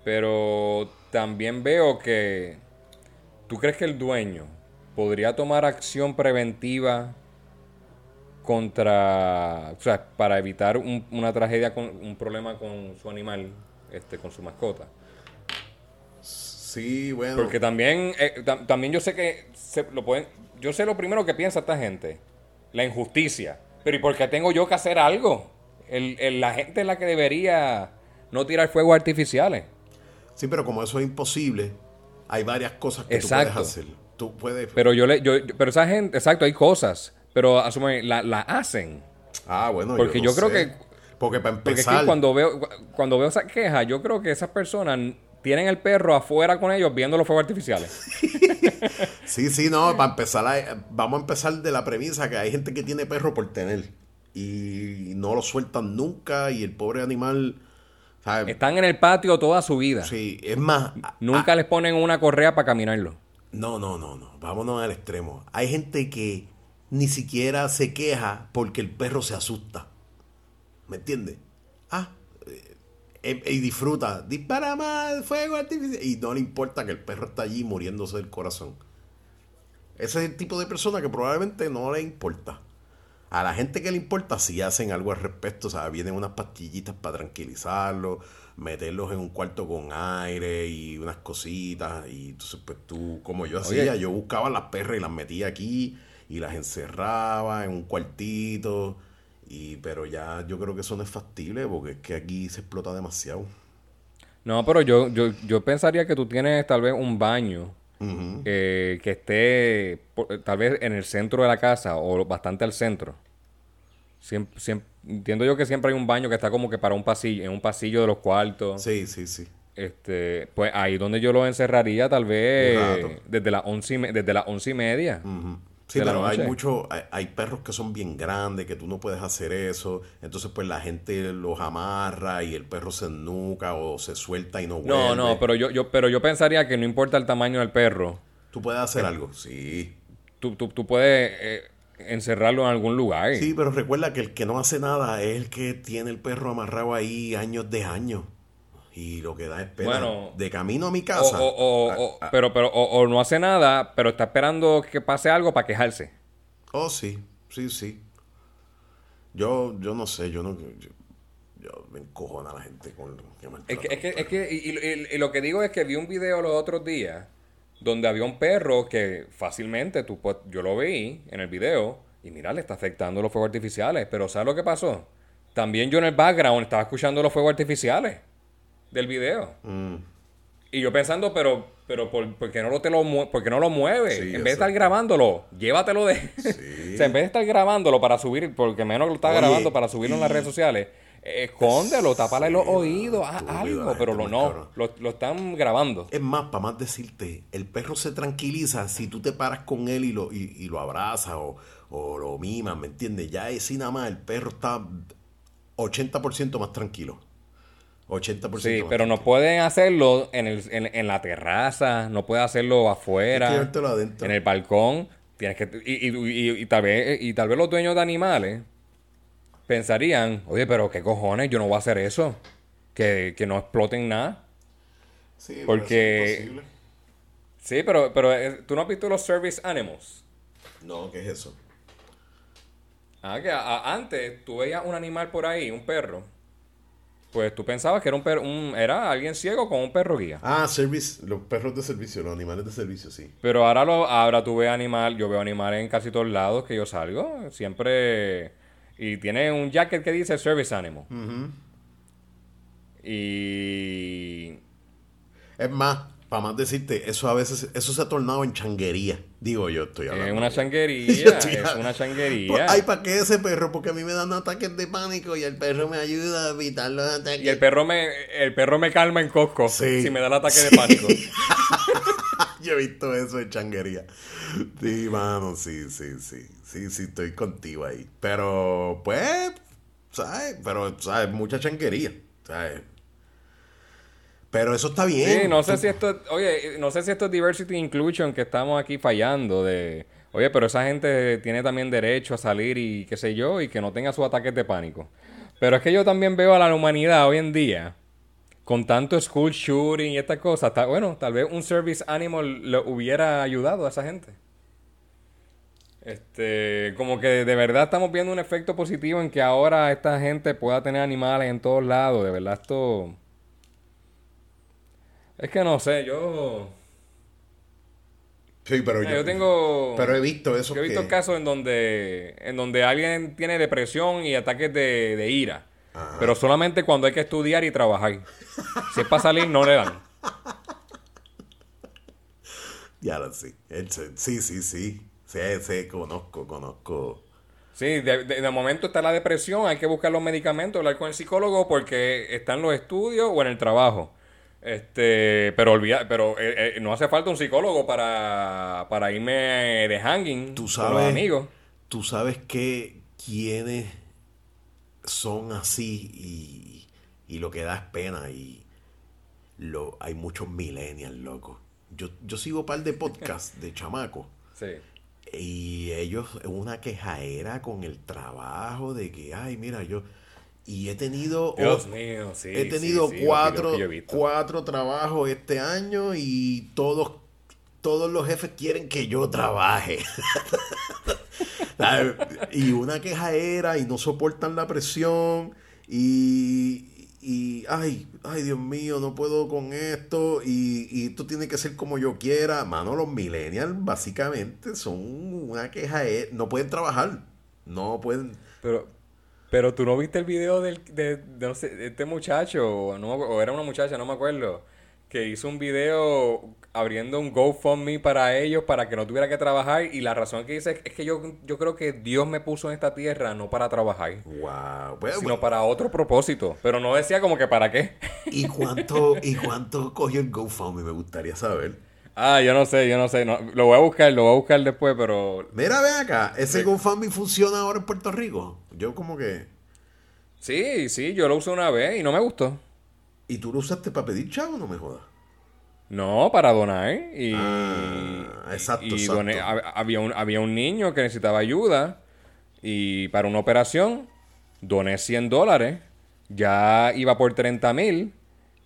Pero también veo que. ¿Tú crees que el dueño podría tomar acción preventiva contra. O sea, para evitar un- una tragedia, con, un problema con su animal, este, con su mascota? Sí, bueno. Porque también, eh, tam- también yo sé que se lo pueden, yo sé lo primero que piensa esta gente, la injusticia. Pero ¿y por qué tengo yo que hacer algo? El, el- la gente es la que debería no tirar fuegos artificiales. Sí, pero como eso es imposible, hay varias cosas que Exacto. tú puedes hacer. Tú puedes. Pero yo le, yo, pero esa gente, exacto, hay cosas, pero asume, la, la hacen. ah, bueno. porque no yo creo sé. que- Porque para Porque es empezar. que cuando veo, cuando veo esa queja, yo creo que esas personas tienen el perro afuera con ellos viendo los fuegos artificiales. [LAUGHS] Sí, sí, no, para empezar, a- vamos a empezar de la premisa que hay gente que tiene perro por tener y no lo sueltan nunca y el pobre animal, ¿sabes? Están en el patio toda su vida. Sí, es más, a- Nunca les ponen una correa para caminarlo. no, no, no, no, vámonos al extremo. Hay gente que ni siquiera se queja porque el perro se asusta. ¿Me entiendes? Ah, eh, eh, y disfruta, dispara más fuego artificial y no le importa que el perro está allí muriéndose del corazón. Ese es el tipo de persona que probablemente no le importa. A la gente que le importa, si hacen algo al respecto, o sea, vienen unas pastillitas para tranquilizarlos, meterlos en un cuarto con aire y unas cositas. Y entonces, pues tú, como yo Oye. hacía, yo buscaba las perras y las metía aquí y las encerraba en un cuartito. Y, pero ya yo creo que eso no es factible porque es que aquí se explota demasiado. No, pero yo, yo, yo pensaría que tú tienes tal vez un baño eh, que esté por- tal vez en el centro de la casa o bastante al centro. Siempre, siempre, entiendo yo que siempre hay un baño que está como que para un pasillo, en un pasillo de los cuartos. Sí, sí, sí. Este, pues ahí donde yo lo encerraría tal vez desde las once y, desde las once y media. Sí, pero hay mucho, hay, hay perros que son bien grandes, que tú no puedes hacer eso. Entonces, pues la gente los amarra y el perro se nuca o se suelta y no vuelve. No, no, pero yo, yo, pero yo pensaría que no importa el tamaño del perro, Tú puedes hacer algo, sí. tú, tú, tú puedes eh, encerrarlo en algún lugar. Sí, pero recuerda que el que no hace nada es el que tiene el perro amarrado ahí años de años. Y lo que da es pena. Bueno, de camino a mi casa. o- o- o- pero, pero, o, o no hace nada, pero está esperando que pase algo para quejarse. Oh, sí, sí, sí. Yo, yo no sé, yo no. Yo, yo- me encojona la gente con que Es maltrata que, es que, a es que y, y- y lo que digo es que vi un video los otros días donde había un perro que fácilmente, tú, pu- yo lo vi en el video y mira, le está afectando los fuegos artificiales. Pero ¿sabes lo que pasó? También yo en el background estaba escuchando los fuegos artificiales del video. Mm. Y yo pensando, pero, pero ¿por, por qué no lo te lo mue- por qué no lo mueves? Sí, en vez de estar grabándolo, llévatelo de. Sí. [LAUGHS] o sea, en vez de estar grabándolo para subir, porque menos lo está Oye, grabando para subirlo en las redes sociales, escóndelo, tápale los oídos, haz algo, pero lo no, lo, lo están grabando. Es más, para más decirte, el perro se tranquiliza si tú te paras con él y lo, y, y lo abrazas o, o lo mimas, ¿me entiendes? Ya es nada más, el perro está 80% más tranquilo. 80% Sí, pero no pueden hacerlo en, el, en, en la terraza, no pueden hacerlo afuera, en el balcón. Tienes que, y, y- y- y tal vez, y tal vez los dueños de animales pensarían, oye, pero qué cojones, yo no voy a hacer eso. Que, que no exploten nada. Sí, pero porque- eso es. Sí, pero, pero eh, tú no has visto los service animals. No, ¿qué es eso? Ah, que a- a- antes tú veías un animal por ahí, un perro. Pues tú pensabas que era un perro, un- era alguien ciego con un perro guía. Ah, service, los perros de servicio, los animales de servicio, sí. Pero ahora lo, ahora tú ves animal, yo veo animales en casi todos lados que yo salgo, siempre y tiene un jacket que dice service animal. Y Es más, para más decirte, eso a veces, eso se ha tornado en changuería. Digo yo, estoy hablando. es una changuería, es hablando. una [LAUGHS] changuería. Pues, Ay, ¿para qué ese perro? Porque a mí me dan ataques de pánico y el perro me ayuda a evitar los ataques. Y el perro me el perro me calma en Costco Sí. si me da el ataque de pánico. [LAUGHS] Yo he visto eso en changuería. Sí, mano, sí, sí, sí. Sí, sí, estoy contigo ahí. Pero, pues, ¿sabes? Pero, ¿sabes? Mucha changuería, ¿sabes? Pero eso está bien. Sí, no sé si esto, oye, no sé si esto es diversity inclusion que estamos aquí fallando de, oye, pero esa gente tiene también derecho a salir y qué sé yo y que no tenga sus ataques de pánico. Pero es que yo también veo a la humanidad hoy en día con tanto school shooting y estas cosas, ta- bueno, tal vez un service animal le hubiera ayudado a esa gente. Este, como que de verdad estamos viendo un efecto positivo en que ahora esta gente pueda tener animales en todos lados, de verdad esto es que no sé, yo Sí, pero yo, yo tengo. Pero he visto eso. Yo he visto que- casos en donde, en donde alguien tiene depresión y ataques de, de ira. Ajá. Pero solamente cuando hay que estudiar y trabajar. Si es para salir, no le dan. Ya lo se- Sí, sí, sí. Sí, sí, conozco, conozco. Sí, de, de- de momento está la depresión, hay que buscar los medicamentos, hablar con el psicólogo porque están los estudios o en el trabajo. Este, pero olvida, pero eh, eh, no hace falta un psicólogo para, para irme de hanging Tú con los sabes. amigos. Tú sabes que quienes son así y, y lo que da es pena y lo, hay muchos millennials, loco. Yo, yo sigo un par de podcasts de chamacos [LAUGHS] Sí. y ellos una quejaera con el trabajo de que, ay, mira, yo... Y he tenido... Dios oh, mío, sí. he tenido sí, cuatro, cuatro trabajos este año y todos, todos los jefes quieren que yo trabaje. [LAUGHS] Y una quejaera y no soportan la presión y, y ay, ay Dios mío, no puedo con esto y, y esto tiene que ser como yo quiera. Mano, los millennials básicamente son una quejaera, no pueden trabajar, no pueden... Pero, pero tú no viste el video del, de, de no sé, de este muchacho, o, no, o era una muchacha, no me acuerdo, que hizo un video abriendo un GoFundMe para ellos para que no tuviera que trabajar. Y la razón que dice es que yo, yo creo que Dios me puso en esta tierra no para trabajar, Wow. Pues, sino para otro propósito. Pero no decía como que para qué. ¿Y cuánto, ¿Y cuánto cogió el GoFundMe? Me gustaría saber. Ah, yo no sé, yo no sé. no- lo voy a buscar, lo voy a buscar después, pero Mira, ve acá, ese GoFundMe funciona ahora en Puerto Rico. Yo como que... sí, sí, yo lo usé una vez y no me gustó. ¿Y tú lo usaste para pedir chavo? No me jodas. No, para donar. Y, Ah, exacto, y exacto. doné- hab- había, un, había un niño que necesitaba ayuda y para una operación doné 100 dólares. Ya iba por 30 mil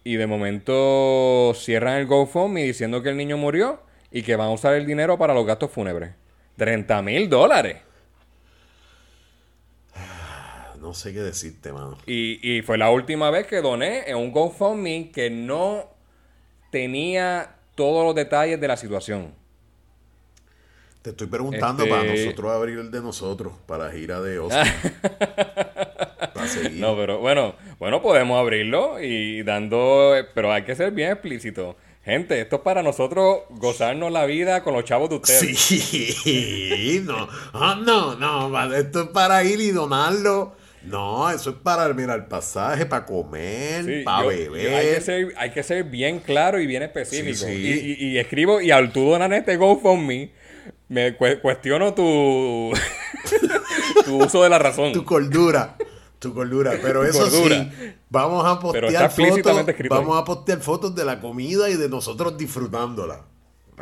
y de momento cierran el GoFundMe diciendo que el niño murió y que van a usar el dinero para los gastos fúnebres. 30 mil dólares. No no sé qué decirte, mano. Y, y fue la última vez que doné en un GoFundMe que no tenía todos los detalles de la situación. Te estoy preguntando Este- para nosotros abrir el de nosotros, para la gira de [LAUGHS] Oscar. Para seguir. No, pero bueno, bueno, podemos abrirlo y dando, pero hay que ser bien explícito. Gente, esto es para nosotros gozarnos la vida con los chavos de ustedes. Sí, no, ah, no, no, esto es para ir y donarlo. No, eso es para, mira, el pasaje, para comer, Sí, para yo- beber. yo- hay, que ser, hay que ser bien claro y bien específico. Sí, sí. Y, y- y escribo, y al tú donar este GoFundMe, me cu- cuestiono tu, [LAUGHS] tu uso de la razón. Tu cordura, tu cordura. [LAUGHS] Pero eso sí, vamos a postear fotos, vamos ahí. a postear fotos de la comida y de nosotros disfrutándola.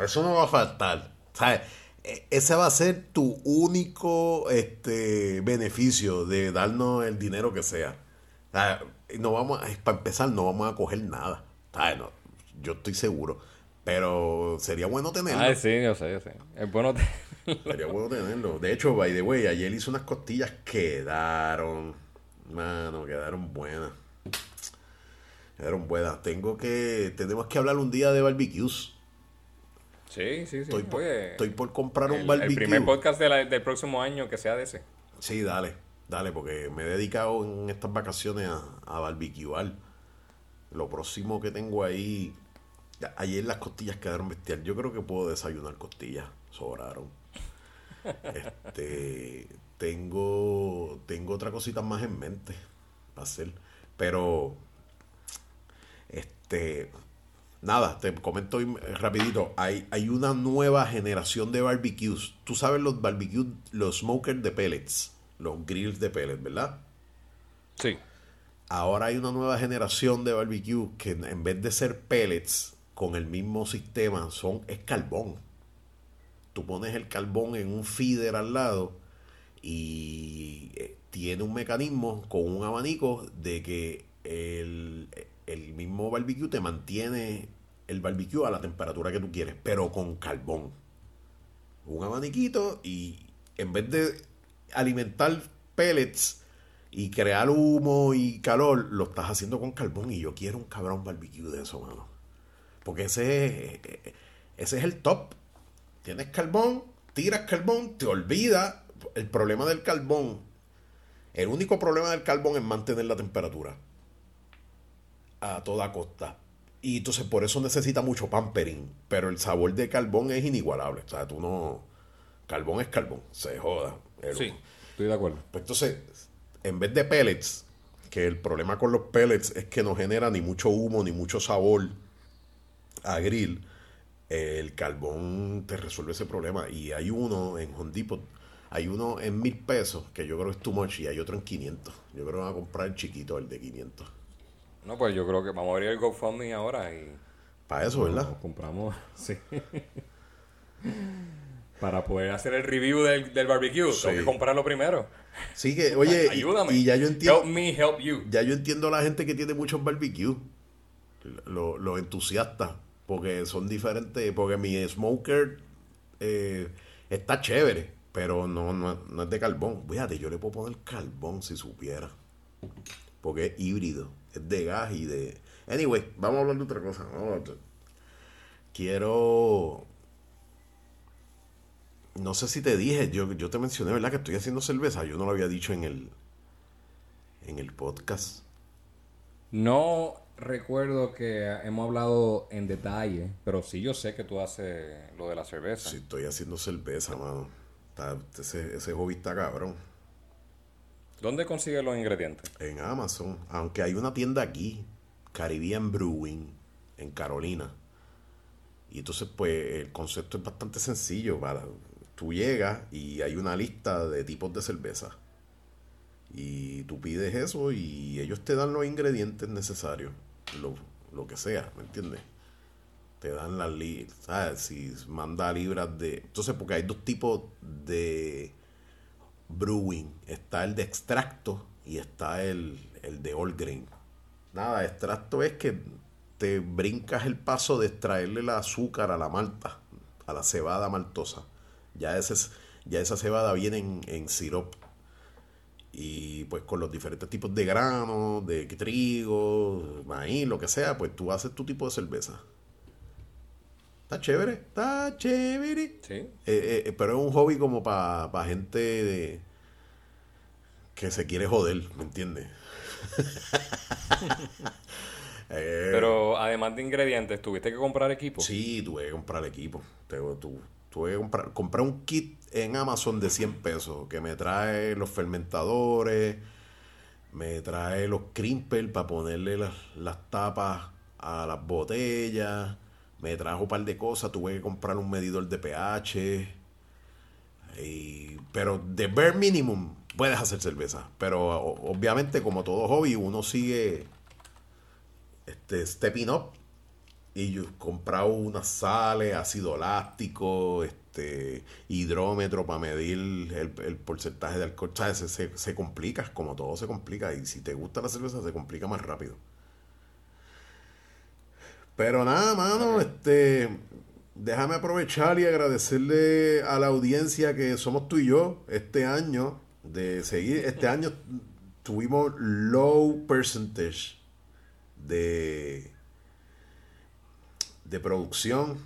Eso no va a faltar. ¿Sabes? E- Ese va a ser tu único este, beneficio de darnos el dinero que sea. Sea, No vamos a- para empezar, no vamos a coger nada. ¿Sabes? No, yo estoy seguro. Pero sería bueno tenerlo. Ay, sí, yo sé, yo sé. Es bueno. [LAUGHS] Sería bueno tenerlo. De hecho, by the way, ayer hice unas costillas, quedaron. Mano, quedaron buenas. Quedaron buenas. Tengo que. Tenemos que hablar un día de barbecues. Sí, sí, sí. Estoy por, Oye, estoy por comprar un barbecue. el primer podcast de la- del próximo año que sea de ese. Sí, dale. Dale, porque me he dedicado en estas vacaciones a, a barbecuear. Lo próximo que tengo ahí. Ayer las costillas quedaron bestial. Yo creo que puedo desayunar costillas. Sobraron. Este. Tengo. Tengo otra cosita más en mente. Para hacer. Pero. Este. Nada, te comento rapidito. Hay, hay una nueva generación de barbecues. Tú sabes los barbecues, los smokers de pellets, los grills de pellets, ¿verdad? Sí. Ahora hay una nueva generación de barbecue que en vez de ser pellets con el mismo sistema, son es carbón. Tú pones el carbón en un feeder al lado y eh, tiene un mecanismo con un abanico de que el, el mismo barbecue te mantiene el barbecue a la temperatura que tú quieres, pero con carbón. Un abaniquito y en vez de alimentar pellets y crear humo y calor, lo estás haciendo con carbón y yo quiero un cabrón barbecue de eso, mano. Porque ese es, ese es el top. Tienes carbón, tiras carbón, te olvidas. El problema del carbón, el único problema del carbón es mantener la temperatura a toda costa. Y entonces por eso necesita mucho pampering. Pero el sabor de carbón es inigualable. O sea, tú no... Carbón es carbón, se joda. El- Sí, estoy de acuerdo. pues entonces, en vez de pellets, que el problema con los pellets es que no genera ni mucho humo ni mucho sabor a grill, el carbón te resuelve ese problema. Y hay uno en Home Depot, hay uno en mil pesos, que yo creo que es too much, y hay otro en 500. Yo creo que van a comprar el chiquito, el de 500. No, pues yo creo que vamos a abrir el GoFundMe ahora y Para eso, ¿verdad? lo compramos. [LAUGHS] Sí. [LAUGHS] Para poder hacer el review del, del barbecue, Sí. tengo que comprarlo primero. Sí que, oye, [LAUGHS] Ayúdame. y ya yo entiendo... Help me help you. ya yo entiendo a la gente que tiene muchos barbecues, los lo entusiastas, porque son diferentes, porque mi smoker eh, está chévere, pero no, no, no es de carbón. Fíjate, yo le puedo poner carbón si supiera, porque es híbrido, es de gas y de... Anyway, vamos a hablar de otra cosa. Quiero... No sé si te dije, yo, yo te mencioné, ¿verdad? Que estoy haciendo cerveza. Yo no lo había dicho en el, en el podcast. No recuerdo que hemos hablado en detalle, pero sí yo sé que tú haces lo de la cerveza. Si estoy haciendo cerveza, mano. Está- ese, ese hobby está cabrón. ¿Dónde consigues los ingredientes? En Amazon. Aunque hay una tienda aquí, Caribbean Brewing, en Carolina. Y entonces, pues, el concepto es bastante sencillo. Para, tú llegas y hay una lista de tipos de cerveza. Y tú pides eso y ellos te dan los ingredientes necesarios. Lo, lo que sea, ¿me entiendes? Te dan las libras, ¿sabes? Si manda libras de... Entonces, porque hay dos tipos de brewing. Está el de extracto y está el, el de all grain. Nada, extracto es que te brincas el paso de extraerle el azúcar a la malta, a la cebada maltosa. Ya, ese es- ya esa cebada viene en, en sirop. Y pues con los diferentes tipos de granos, de trigo, maíz, lo que sea, pues tú haces tu tipo de cerveza. Está chévere, está chévere. Sí. Eh, eh, pero es un hobby como para gente de- que se quiere joder, ¿me entiendes? [LAUGHS] Eh, Pero además de ingredientes, ¿tuviste que comprar equipo? Sí, tuve que comprar equipo. Tengo- tu- tuve que comprar, compré un kit en Amazon de 100 pesos que me trae los fermentadores, me trae los crimpers para ponerle las, las tapas a las botellas, me trajo un par de cosas, tuve que comprar un medidor de pH. y- pero de bare minimum puedes hacer cerveza. Pero obviamente, como todo hobby, uno sigue este, stepping up y yo he comprado unas sales, ácido láctico, este, hidrómetro para medir el, el porcentaje de alcohol. Se, se, se complica, como todo se complica. Y si te gusta la cerveza, se complica más rápido. Pero nada, mano, este, déjame aprovechar y agradecerle a la audiencia que somos tú y yo este año de seguir. Este año tuvimos low percentage de de producción.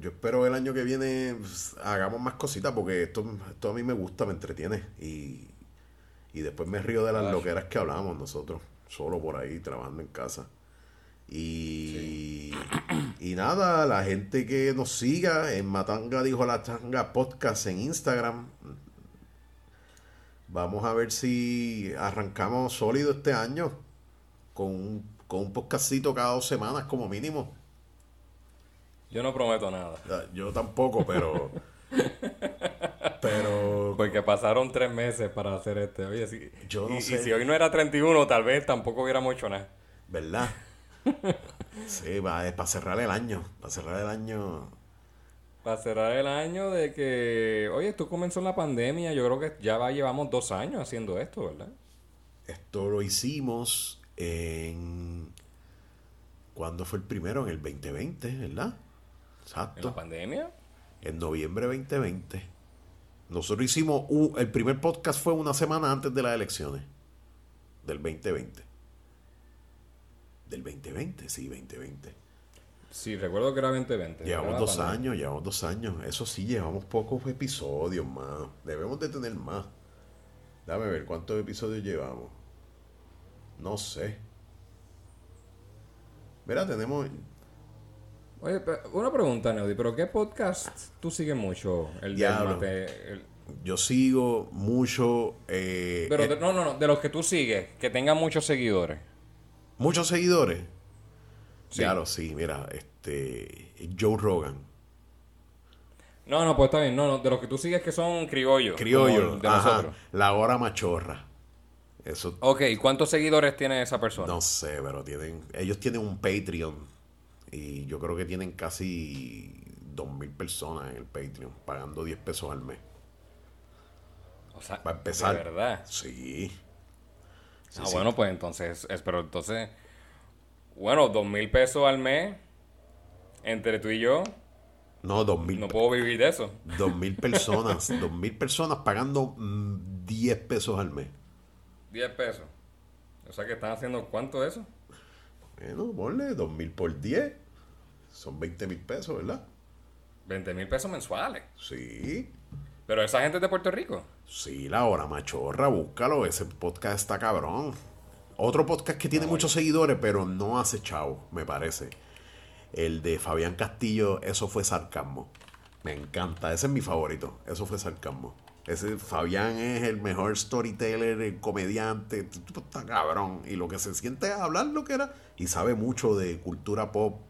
Yo espero el año que viene pues, hagamos más cositas porque esto, esto a mí me gusta, me entretiene y, y después me río de las Claro. loqueras que hablamos nosotros, solo por ahí trabajando en casa. Y, y nada, la gente que nos siga en Matanga dijo la changa podcast en Instagram. Vamos a ver si arrancamos sólido este año con un, con un podcastito cada dos semanas como mínimo. Yo no prometo nada. Yo tampoco, pero. [LAUGHS] pero. Porque pasaron tres meses para hacer este. Oye, si, Yo no y, sé. y si hoy no era 31, tal vez tampoco hubiéramos hecho nada. ¿Verdad? [LAUGHS] Sí, va, es para cerrar el año. Para cerrar el año. Para cerrar el año de que, oye, esto comenzó en la pandemia, yo creo que ya va, llevamos dos años haciendo esto, ¿verdad? Esto lo hicimos en. ¿Cuándo fue el primero? En el 2020, ¿verdad? En la Exacto. pandemia. En noviembre 2020. Nosotros hicimos. un- el primer podcast fue una semana antes de las elecciones. Del 2020. Del 2020, sí, 2020. Sí, recuerdo que era 2020. Llevamos era dos pandemia. años, llevamos dos años. Eso sí, llevamos pocos episodios más. Debemos de tener más. Dame ver cuántos episodios llevamos. No sé. Mira, tenemos. Oye, una pregunta, Neudi, ¿pero qué podcast tú sigues mucho? El Diablo. mate- el- Yo sigo mucho. eh, Pero eh, de- no, no, no, de los que tú sigues, que tengan muchos seguidores. muchos seguidores. Sí. Claro, sí, mira, este. Joe Rogan. No, no, pues está bien, no, no, de los que tú sigues que son criollos. Criollo. como el de ajá, nosotros. La hora machorra. Eso Ok, ¿cuántos seguidores tiene esa persona? No sé, pero tienen, ellos tienen un Patreon y yo creo que tienen casi 2.000 personas en el Patreon pagando 10 pesos al mes. O sea, Para empezar. De verdad. Sí. Sí, ah, sí. bueno, pues entonces, es, pero entonces, bueno, dos mil pesos al mes, entre tú y yo, No, 2.000 no puedo vivir de eso. [LAUGHS] 2.000 personas. 2.000 personas pagando mm, 10 pesos al mes. 10 pesos. O sea que están haciendo cuánto eso? Bueno, ponle 2.000 por 10. Son 20.000 pesos, ¿verdad? 20 mil pesos mensuales. Sí. Pero esa gente es de Puerto Rico. Sí, la hora machorra, búscalo. Ese podcast está cabrón. Otro podcast que tiene muchos seguidores, pero no hace chavo, me parece. El de Fabián Castillo, eso fue sarcasmo. Me encanta, ese es mi favorito. Eso fue sarcasmo. Ese Fabián es el mejor storyteller, el comediante, el tipo está cabrón. Y lo que se siente es hablar lo que era. Y sabe mucho de cultura pop,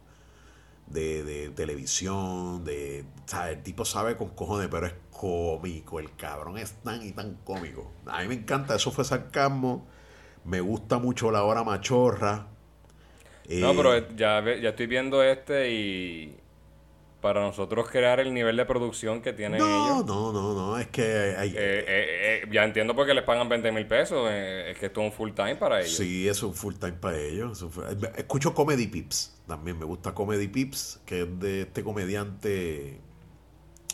de, de televisión, de. O sea, el tipo sabe con cojones, pero es cómico. El cabrón es tan y tan cómico. A mí me encanta, eso fue sarcasmo. Me gusta mucho la hora machorra. No, Eh, pero ya, ve- ya estoy viendo este y para nosotros crear el nivel de producción que tienen No, ellos. no, no, no, es que hay, eh, eh, eh, ya entiendo por qué les pagan 20 mil pesos. es que esto es un full time para ellos. Sí, es full time para ellos. Escucho Comedy Pips también. Me gusta Comedy Pips, que es de este comediante.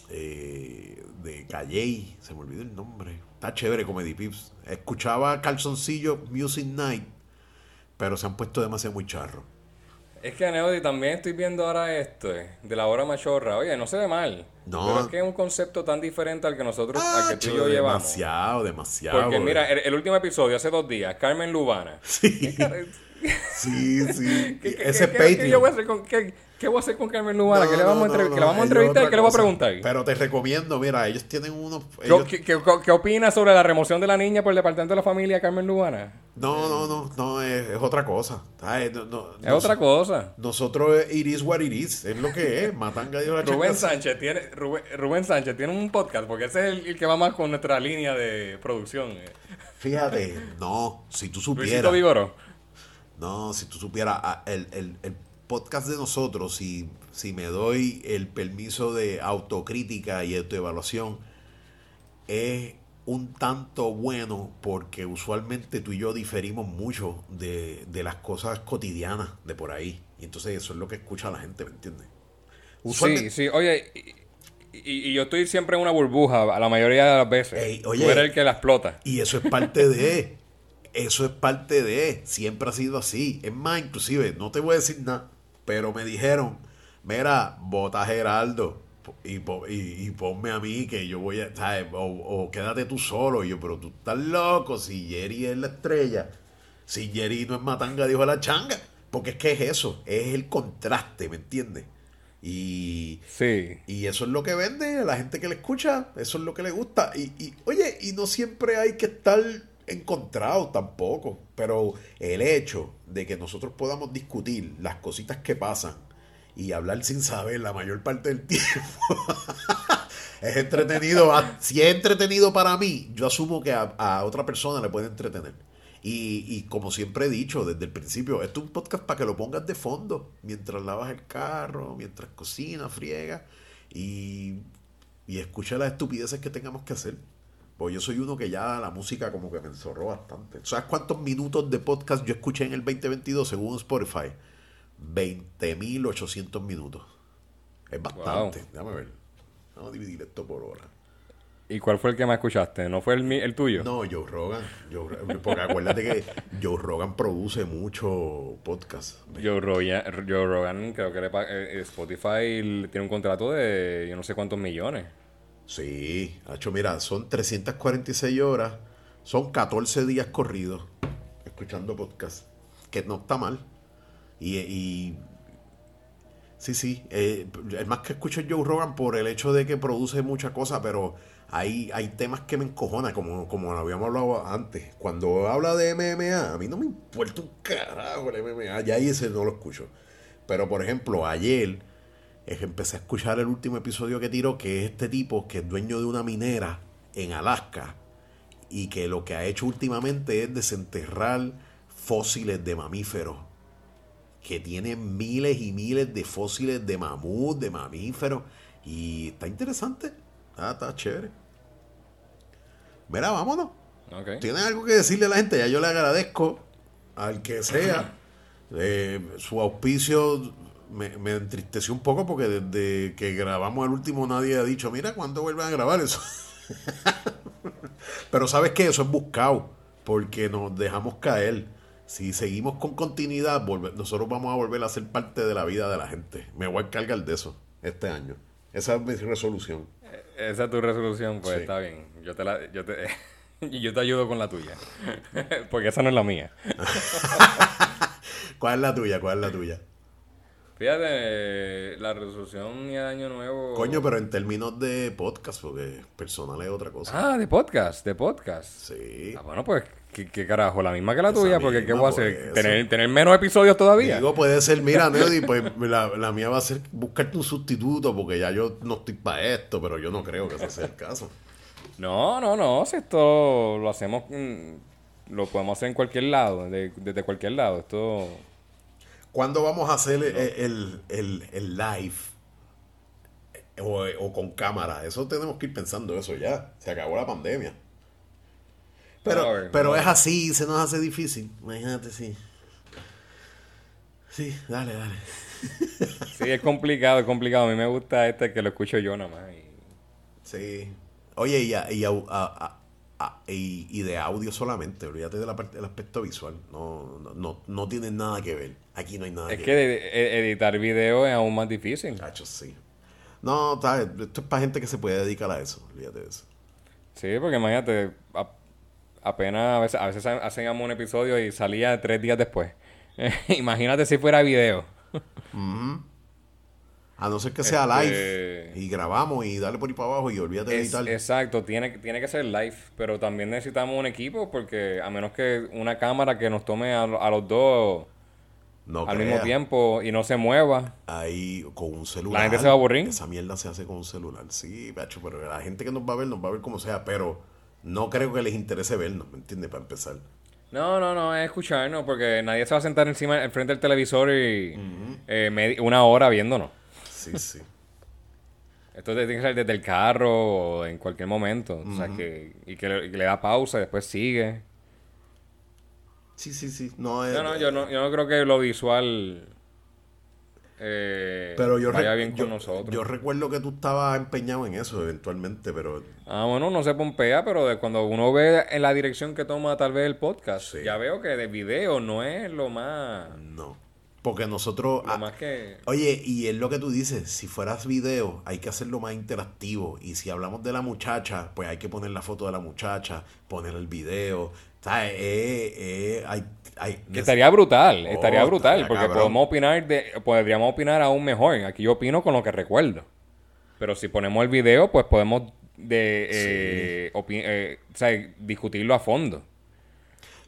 de Calle, se me olvidó el nombre. Está chévere Comedy Pips. Escuchaba Calzoncillo Music Night, pero se han puesto demasiado muy charro. Es que Neody también estoy viendo ahora esto eh, de la hora machorra. Oye, no se ve mal. No. Pero es que es un concepto tan diferente al que nosotros, al que tú y yo llevamos. demasiado, demasiado. Porque mira, el, el último episodio, hace dos días, Carmen Lubana. Sí, sí, sí. ¿Qué, qué- Ese qué- Patreon. qué yo voy a hacer con, qué, voy a hacer con Carmen Lubana? No, ¿Qué le vamos, a, no, entre- no, que le vamos a no, entrevistar? ¿Qué le voy a preguntar? Pero te recomiendo, mira, ellos tienen unos... ¿Qué, ellos- qué, qué- qué opinas sobre la remoción de la niña por el departamento de la familia Carmen Lubana? No, no, no, no, es, es otra cosa. Es otra cosa. Nosotros, it is what it is, es lo que es. Matanga dijo la Rubén. Sánchez tiene Rubén, Rubén Sánchez tiene un podcast porque ese es el, el que va más con nuestra línea de producción. eh. Fíjate, no, si tú Luisito supieras. Vigoro. No, si tú supieras, ah, el, el, el podcast de nosotros, si, si me doy el permiso de autocrítica y autoevaluación, es un tanto bueno porque usualmente tú y yo diferimos mucho de, de las cosas cotidianas de por ahí. Y entonces eso es lo que escucha la gente, ¿me entiendes? Sí, sí, oye, y, y- y yo estoy siempre en una burbuja la mayoría de las veces. Ey, oye. Tú eres el que la explota. Y eso es parte de. Eso es parte de. Siempre ha sido así. Es más, inclusive, no te voy a decir nada, pero me dijeron, mira, vota a Geraldo y, y, y ponme a mí que yo voy a, ¿sabes? O, o quédate tú solo. Y yo, pero tú estás loco, si Jerry es la estrella. Si Jerry no es matanga, dijo la changa. Porque es que es eso, es el contraste, ¿me entiendes? Y, Sí. y eso es lo que vende a la gente que le escucha, eso es lo que le gusta. Y, y, oye, y no siempre hay que estar encontrado tampoco, pero el hecho de que nosotros podamos discutir las cositas que pasan y hablar sin saber la mayor parte del [LAUGHS] tiempo es entretenido. A- Si es entretenido para mí, yo asumo que a, otra persona le puede entretener. Y, como siempre he dicho desde el principio, esto es un podcast para que lo pongas de fondo mientras lavas el carro, mientras cocinas, friegas y, y escucha las estupideces que tengamos que hacer. Pues yo soy uno que ya la música como que me enzorró bastante. ¿Sabes cuántos minutos de podcast yo escuché en el 2022 según Spotify? 20.800 minutos. Es bastante. Déjame ver. Vamos a dividir esto por hora. ¿Y cuál fue el que más escuchaste? ¿No fue el, el tuyo? No, Joe Rogan. Joe porque acuérdate que Joe Rogan produce mucho podcast. Joe Rogan, Joe Rogan creo que le eh, Spotify tiene un contrato de yo no sé cuántos millones. Sí, Hacho, mira, son 346 horas, son 14 días corridos escuchando podcast, que no está mal. Y, sí, sí, eh, el más que escucho es Joe Rogan por el hecho de que produce muchas cosas, pero hay, hay temas que me encojonan, como, como habíamos hablado antes. Cuando habla de MMA, a mí no me importa un carajo el MMA, ya ahí ese no lo escucho. Pero por ejemplo, ayer empecé a escuchar el último episodio que tiró, que es este tipo que es dueño de una minera en Alaska y que lo que ha hecho últimamente es desenterrar fósiles de mamíferos. Que tiene miles y miles de fósiles de mamut, de mamíferos. Y está interesante. Ah, está chévere. Mira, vámonos. Ok. ¿Tienes algo que decirle a la gente? Ya yo le agradezco al que sea. [CLEARS THROAT] Eh, su auspicio me, me entristeció un poco porque desde que grabamos el último nadie ha dicho, mira, ¿cuándo vuelven a grabar eso? [LAUGHS] Pero sabes que eso es buscado porque nos dejamos caer. Si seguimos con continuidad, volve- nosotros vamos a volver a ser parte de la vida de la gente. Me voy a encargar de eso este año. Esa es mi resolución. Esa es tu resolución, pues Sí. está bien. Yo te la, yo te, [LAUGHS] y yo te ayudo con la tuya. [LAUGHS] Porque esa no es la mía. ¿Cuál es la tuya? ¿Cuál es la tuya? Fíjate, la resolución y el año nuevo. Coño, pero en términos de podcast, porque personal es otra cosa. Ah, de podcast, de podcast. Sí. Ah, bueno, pues, ¿qué, qué carajo? La misma que la tuya, porque ¿qué voy a hacer? eso. ¿Tener, ¿Tener menos episodios todavía? Digo, puede ser, mira, [LAUGHS] Nelly, pues la, la mía va a ser buscarte un sustituto, porque ya yo no estoy para esto, pero yo no creo que ese sea el caso. No, no, no. Si esto lo hacemos, mm, lo podemos hacer en cualquier lado, de- desde cualquier lado. Esto. ¿Cuándo vamos a hacer el, el- el- el live? O, o con cámara. Eso tenemos que ir pensando eso ya. Se acabó la pandemia. Pero, ver, pero es así, se nos hace difícil. Imagínate, sí. Sí, dale, dale. [LAUGHS] Sí, es complicado, es complicado. A mí me gusta este que lo escucho yo nada más. y- Sí. Oye, y, a- y, a- y- y de audio solamente, olvídate de la parte- del aspecto visual. No, no, no, no tienen nada que ver. Aquí no hay nada Es que que ver. ed- ed- editar video es aún más difícil. Chacho, sí. No, ¿sabes? esto es para gente que se puede dedicar a eso. Olvídate de eso. Sí, porque imagínate, a- apenas a veces, a veces ha- hacíamos un episodio y salía tres días después. [LAUGHS] imagínate si fuera video. A no ser que sea Este- live y grabamos y dale por ahí para abajo y olvídate de editar. exacto, tiene, tiene que ser live, pero también necesitamos un equipo porque a menos que una cámara que nos tome a, a los dos no al mismo tiempo y no se mueva. Ahí con un celular. La gente se va a aburrir. Esa mierda se hace con un celular. Sí, pacho, pero la gente que nos va a ver, nos va a ver como sea, pero no creo que les interese vernos, ¿me entiendes? Para empezar. No, no, no, es escucharnos porque nadie se va a sentar encima, enfrente del televisor y eh, medi- una hora viéndonos. Sí, sí. Esto tiene que ser desde el carro o en cualquier momento. O sea, que, y que le, que le da pausa y después sigue. Sí, sí, sí. No, No, no, yo no, yo no creo que lo visual eh, pero yo, vaya bien yo- con nosotros. yo recuerdo que tú estabas empeñado en eso eventualmente, pero Ah, bueno, no se pompea, pero de cuando uno ve en la dirección que toma tal vez el podcast, Sí. ya veo que de video no es lo más... no. Porque nosotros... Lo ah, más que... Oye, y es lo que tú dices, si fueras video, hay que hacerlo más interactivo. Y si hablamos de la muchacha, pues hay que poner la foto de la muchacha, poner el video. ¿Sabes? Eh, eh, hay, hay, Que estaría brutal, Oh, estaría brutal, estaría porque cabrón. podemos opinar de, podríamos opinar aún mejor. Aquí yo opino con lo que recuerdo. Pero si ponemos el video, pues podemos de, eh, opi- eh, o sea, discutirlo a fondo.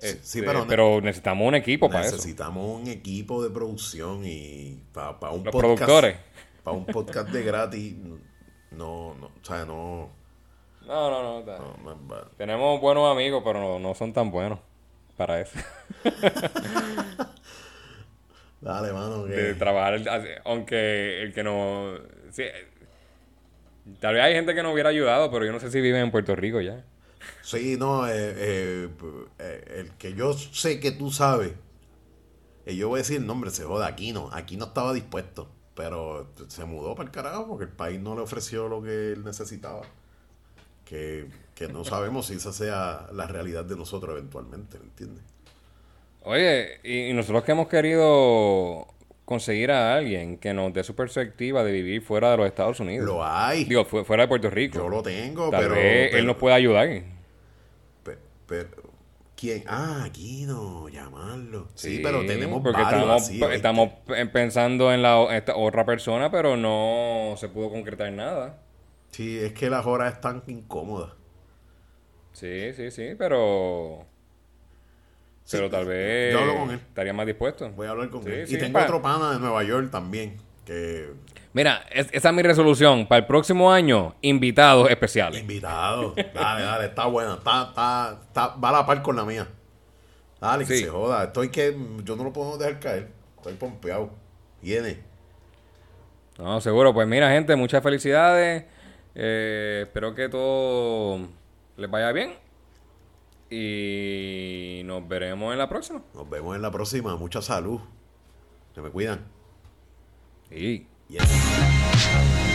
Sí, Este, pero- pero, necesitamos un equipo para eso. Necesitamos un equipo de producción y para un Los podcast. productores. Para un podcast de gratis, no, no, o sea, no, No, no, no. está- no, no es va- Tenemos buenos amigos, pero no, no son tan buenos para eso. [LAUGHS] Dale, mano, que... de trabajar, aunque el que no... sí, tal vez hay gente que nos hubiera ayudado, pero yo no sé si viven en Puerto Rico ya. Sí, no, eh, eh, eh, el que yo sé que tú sabes, eh, yo voy a decir el nombre, se joda, aquí no, aquí no estaba dispuesto, pero se mudó para el carajo porque el país no le ofreció lo que él necesitaba. Que, que no sabemos si esa sea la realidad de nosotros eventualmente, ¿me entiendes? Oye, y, y nosotros que hemos querido conseguir a alguien que nos dé su perspectiva de vivir fuera de los Estados Unidos. Lo hay, Digo, fu- fuera de Puerto Rico. yo lo tengo, Tal pero, vez pero- él nos puede ayudar. pe- pero- ¿quién? Ah, aquí no, llamarlo. Sí, Sí, pero tenemos porque varios estamos, así, ¿oíste? estamos pe- pensando en la esta otra persona, pero no se pudo concretar nada. Sí, es que las horas están incómodas. Sí, sí, sí, pero... Pero tal vez yo hablo con él. estaría más dispuesto. Voy a hablar con él. y tengo pa- otro pana de Nueva York también, que Mira, es- esa es mi resolución. Para el próximo año, invitados especiales. invitado. Dale, dale, está buena. Está, está, está, va a la par con la mía. Dale, que Sí. se joda. Estoy que yo no lo puedo dejar caer. Estoy pompeado. Viene. No, seguro. Pues mira, gente, muchas felicidades. Eh, espero que todo les vaya bien. Y nos veremos en la próxima. Nos vemos en la próxima. Mucha salud. Se me cuidan. Sí. Yes.